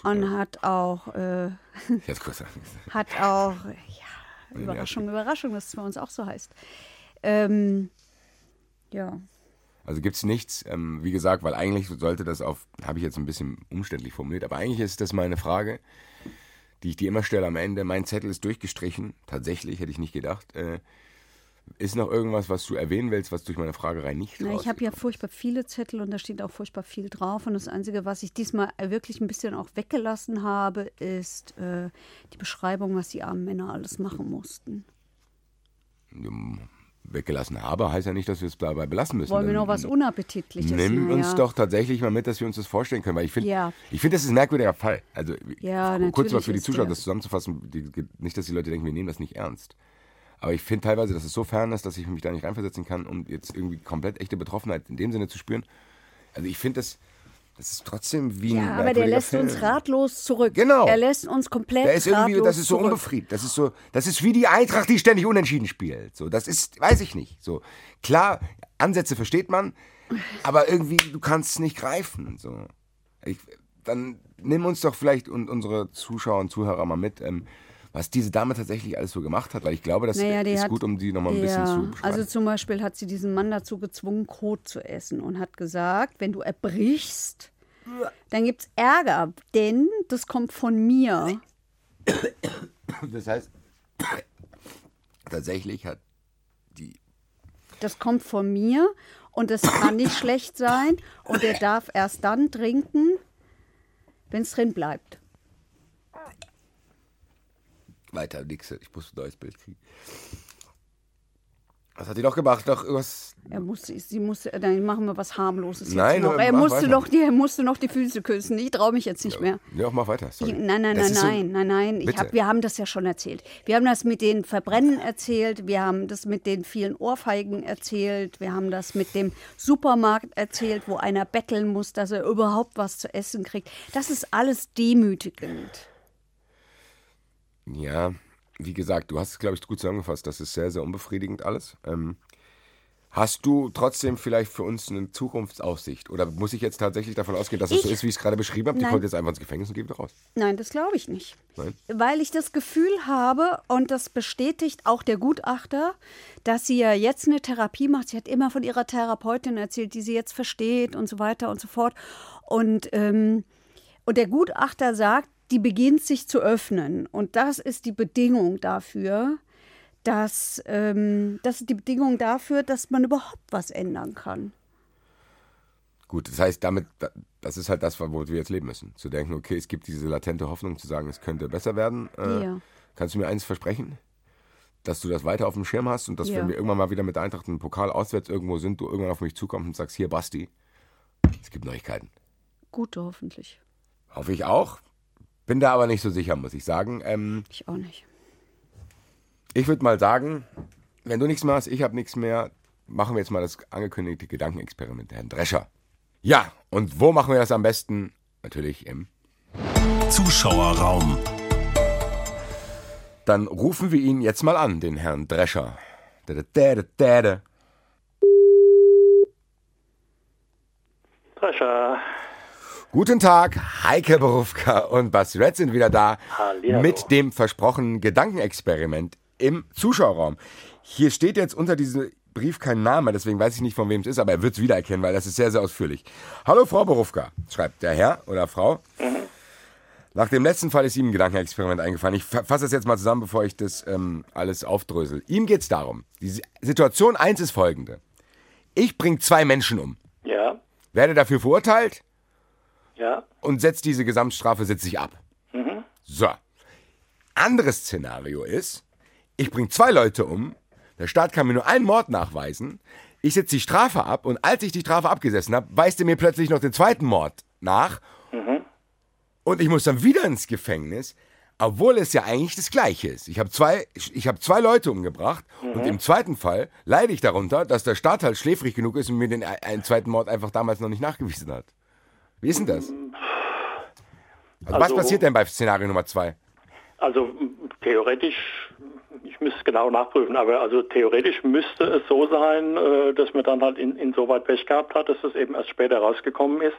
Und hat auch, äh, hätte kurz hat auch, ja, Überraschung, Überraschung, dass es bei uns auch so heißt. Ähm, ja, Also gibt es nichts, ähm, wie gesagt, weil eigentlich sollte das auf, habe ich jetzt ein bisschen umständlich formuliert, aber eigentlich ist das meine Frage, die ich dir immer stelle am Ende. Mein Zettel ist durchgestrichen, tatsächlich, hätte ich nicht gedacht. Äh, ist noch irgendwas, was du erwähnen willst, was durch meine Fragerei nicht Na, ich habe ja furchtbar viele Zettel und da steht auch furchtbar viel drauf. Und das Einzige, was ich diesmal wirklich ein bisschen auch weggelassen habe, ist äh, die Beschreibung, was die armen Männer alles machen mussten. ist? Weggelassen habe, heißt ja nicht, dass wir es dabei belassen müssen. Wollen wir noch was Unappetitliches? Nimm uns Naja. doch tatsächlich mal mit, dass wir uns das vorstellen können, weil ich finde, Ja. ich finde, das ist ein merkwürdiger Fall. Also Ja, kurz mal für die Zuschauer das zusammenzufassen, die, nicht, dass die Leute denken, wir nehmen das nicht ernst. Aber ich finde teilweise, dass es so fern ist, dass ich mich da nicht reinversetzen kann, um jetzt irgendwie komplett echte Betroffenheit in dem Sinne zu spüren. Also ich finde das, das ist trotzdem wie ein Ja, aber der lässt uns Film. ratlos zurück. Genau. Er lässt uns komplett Der ist irgendwie, ratlos das ist so unbefriedigt. Das ist so, das ist wie die Eintracht, die ständig unentschieden spielt. So, das ist, weiß ich nicht. So, klar, Ansätze versteht man, aber irgendwie, du kannst es nicht greifen. So, ich, dann nimm uns doch vielleicht und unsere Zuschauer und Zuhörer mal mit, ähm, was diese Dame tatsächlich alles so gemacht hat, weil ich glaube, das Naja, ist hat- gut, um die nochmal ein ja, bisschen zu beschreiben. Also zum Beispiel hat sie diesen Mann dazu gezwungen, Kot zu essen und hat gesagt, wenn du erbrichst, dann gibt es Ärger, denn das kommt von mir. das heißt, tatsächlich hat die Das kommt von mir und das kann nicht schlecht sein und er darf erst dann trinken, wenn es drin bleibt. Weiter nix, ich muss ein neues Bild kriegen. Was hat die doch gemacht? Doch was. Er musste, sie musste, dann machen wir was harmloses Nein, jetzt noch. Er musste weiter. noch, die, er musste noch die Füße küssen. Ich traue mich jetzt nicht mehr. Ja, mach weiter. Ich, nein, nein, Das nein, ist so- nein, nein, nein. Hab, wir haben das ja schon erzählt. Wir haben das mit den Verbrennen erzählt. Wir haben das mit den vielen Ohrfeigen erzählt. Wir haben das mit dem Supermarkt erzählt, wo einer betteln muss, dass er überhaupt was zu essen kriegt. Das ist alles demütigend. Ja, wie gesagt, du hast es, glaube ich, gut zusammengefasst. Das ist sehr, sehr unbefriedigend alles. Ähm, hast du trotzdem vielleicht für uns eine Zukunftsaussicht? Oder muss ich jetzt tatsächlich davon ausgehen, dass es so ist, wie ich es gerade beschrieben habe? Die kommt jetzt einfach ins Gefängnis und geht wieder raus. Nein, das glaube ich nicht. Nein? Weil ich das Gefühl habe, und das bestätigt auch der Gutachter, dass sie ja jetzt eine Therapie macht. Sie hat immer von ihrer Therapeutin erzählt, die sie jetzt versteht und so weiter und so fort. Und, ähm, und der Gutachter sagt, die beginnt sich zu öffnen. Und das ist die Bedingung dafür, dass ähm, das ist die Bedingung dafür, dass man überhaupt was ändern kann. Gut, das heißt, damit, das ist halt das, wo wir jetzt leben müssen. Zu denken, okay, es gibt diese latente Hoffnung, zu sagen, es könnte besser werden. Äh, Ja. Kannst du mir eines versprechen? Dass du das weiter auf dem Schirm hast und dass, Ja. wenn wir irgendwann mal wieder mit Eintracht im Pokal auswärts irgendwo sind, du irgendwann auf mich zukommst und sagst, hier, Basti, es gibt Neuigkeiten. Gute hoffentlich. Hoffe ich auch. Bin da aber nicht so sicher, muss ich sagen. Ähm, Ich auch nicht. ich würde mal sagen, wenn du nichts mehr hast, ich habe nichts mehr, machen wir jetzt mal das angekündigte Gedankenexperiment, Herrn Drescher. Ja, und wo machen wir das am besten? Natürlich im. Zuschauerraum. Dann rufen wir ihn jetzt mal an, den Herrn Drescher. Drescher. Guten Tag, Heike Berufka und Basti Red sind wieder da Hallihallo. mit dem versprochenen Gedankenexperiment im Zuschauerraum. Hier steht jetzt unter diesem Brief kein Name, deswegen weiß ich nicht, von wem es ist, aber er wird es wiedererkennen, weil das ist sehr, sehr ausführlich. Hallo Frau Berufka, schreibt der Herr oder Frau. Nach dem letzten Fall ist ihm ein Gedankenexperiment eingefallen. Ich fa- fasse das jetzt mal zusammen, bevor ich das ähm, alles aufdrösel. Ihm geht es darum, die Si- Situation 1 ist folgende. Ich bringe zwei Menschen um, Ja, werde dafür verurteilt, ja, und setzt diese Gesamtstrafe, sitze ich ab. So. Anderes Szenario ist, ich bringe zwei Leute um, der Staat kann mir nur einen Mord nachweisen, ich setze die Strafe ab und als ich die Strafe abgesessen habe, weist er mir plötzlich noch den zweiten Mord nach und ich muss dann wieder ins Gefängnis, obwohl es ja eigentlich das Gleiche ist. Ich habe zwei, ich habe zwei Leute umgebracht und im zweiten Fall leide ich darunter, dass der Staat halt schläfrig genug ist und mir den einen zweiten Mord einfach damals noch nicht nachgewiesen hat. Wie ist denn das? Also, was Also- passiert denn bei Szenario Nummer zwei? Also m, theoretisch, ich müsste es genau nachprüfen, aber also theoretisch müsste es so sein, äh, dass man dann halt in, insoweit Pech gehabt hat, dass das eben erst später rausgekommen ist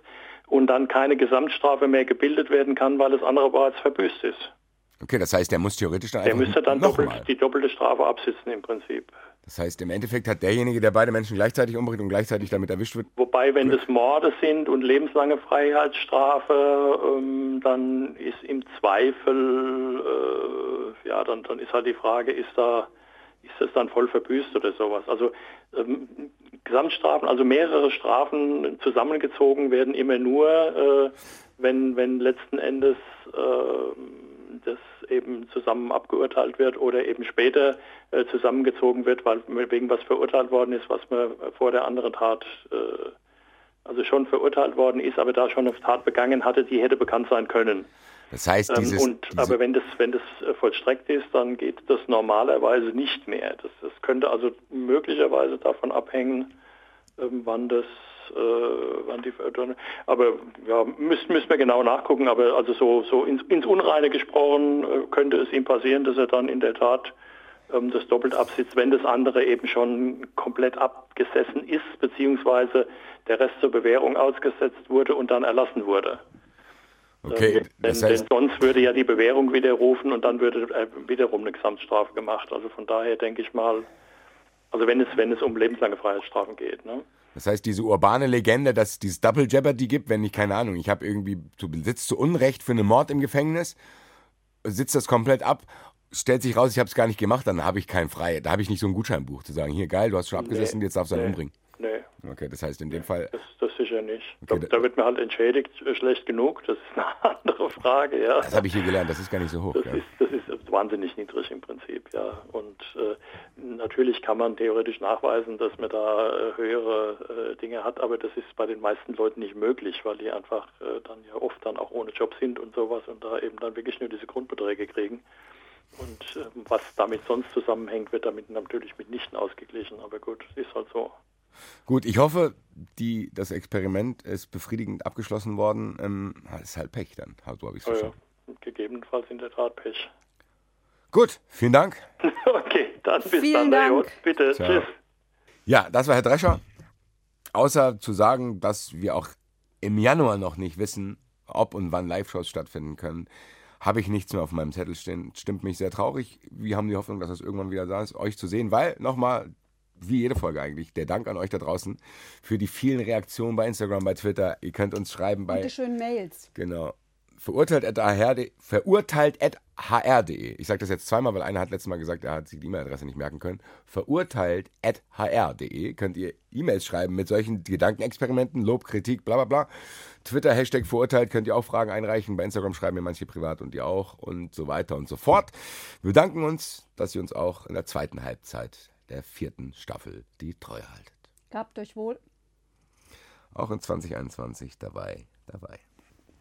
und dann keine Gesamtstrafe mehr gebildet werden kann, weil das andere bereits verbüßt ist. Okay, das heißt, der muss theoretisch dann Der müsste dann doppelt, die doppelte Strafe absitzen im Prinzip. Das heißt, im Endeffekt hat derjenige, der beide Menschen gleichzeitig umbringt und gleichzeitig damit erwischt wird, Wobei, wenn das Morde sind und lebenslange Freiheitsstrafe, ähm, dann ist im Zweifel, äh, ja, dann, dann ist halt die Frage, ist da, ist das dann voll verbüßt oder sowas? Also ähm, Gesamtstrafen, also mehrere Strafen zusammengezogen werden immer nur, äh, wenn, wenn letzten Endes äh, das eben zusammen abgeurteilt wird oder eben später äh, zusammengezogen wird, weil wegen was verurteilt worden ist, was man vor der anderen Tat äh, also schon verurteilt worden ist, aber da schon eine Tat begangen hatte, die hätte bekannt sein können. das heißt, Ähm, dieses, und diese, aber wenn das wenn das äh, vollstreckt ist, dann geht das normalerweise nicht mehr. Das, das könnte also möglicherweise davon abhängen, ähm, wann das äh, wann die Verurteilung. Aber ja, müssen müssen wir genau nachgucken. Aber also so so ins, ins Unreine gesprochen äh, könnte es ihm passieren, dass er dann in der Tat ähm, das doppelt absitzt, wenn das andere eben schon komplett abgesessen ist, beziehungsweise der Rest zur Bewährung ausgesetzt wurde und dann erlassen wurde. okay, Ähm, das denn, heißt, denn sonst würde ja die Bewährung widerrufen und dann würde äh, wiederum eine Gesamtstrafe gemacht. Also von daher denke ich mal, also wenn es, wenn es um lebenslange Freiheitsstrafen geht. Ne? das heißt, diese urbane Legende, dass es dieses Double Jeopardy gibt, wenn ich, keine Ahnung, ich habe irgendwie, du sitzt zu Unrecht für einen Mord im Gefängnis, sitzt das komplett ab, stellt sich raus, ich habe es gar nicht gemacht, dann habe ich kein Frei, da habe ich nicht so ein Gutscheinbuch zu sagen, hier geil, du hast schon abgesessen, jetzt darfst du einen umbringen. Nee, Okay, das heißt in dem Fall, das, das sicher nicht. Okay, da, da wird man halt entschädigt, äh, schlecht genug, das ist eine andere Frage, ja. das habe ich hier gelernt, das ist gar nicht so hoch. Das Gell? ist, das ist wahnsinnig niedrig im Prinzip, ja. Und äh, natürlich kann man theoretisch nachweisen, dass man da äh, höhere äh, Dinge hat, aber das ist bei den meisten Leuten nicht möglich, weil die einfach äh, dann ja oft dann auch ohne Job sind und sowas und da eben dann wirklich nur diese Grundbeträge kriegen. Und äh, was damit sonst zusammenhängt, wird damit natürlich mitnichten ausgeglichen. Aber gut, ist halt so. Gut, ich hoffe, die, das Experiment ist befriedigend abgeschlossen worden. Ähm, ist halt Pech dann. So habe ich es Ja, ja. verstanden. Gegebenenfalls in der Tat Pech. Gut, vielen Dank. okay, dann bis Vielen dann. Dank. Bitte, Ciao. tschüss. Ja, das war Herr Drescher. Außer zu sagen, dass wir auch im Januar noch nicht wissen, ob und wann Live-Shows stattfinden können, habe ich nichts mehr auf meinem Zettel stehen. Stimmt mich sehr traurig. Wir haben die Hoffnung, dass es irgendwann wieder da ist, euch zu sehen, weil nochmal, wie jede Folge eigentlich, der Dank an euch da draußen für die vielen Reaktionen bei Instagram, bei Twitter. Ihr könnt uns schreiben bei Bitte schön Mails. Genau. Verurteilt at hr.de. Verurteilt at hr.de. Ich sage das jetzt zweimal, weil einer hat letztes Mal gesagt, er hat sich die E-Mail-Adresse nicht merken können. Verurteilt at hr.de. Könnt ihr E-Mails schreiben mit solchen Gedankenexperimenten, Lob, Kritik, bla bla bla. Twitter, Hashtag verurteilt, könnt ihr auch Fragen einreichen. Bei Instagram schreiben mir manche privat und ihr auch und so weiter und so fort. Wir bedanken uns, dass ihr uns auch in der zweiten Halbzeit der vierten Staffel die Treue haltet. Gehabt euch wohl. Auch in 2021 dabei, dabei.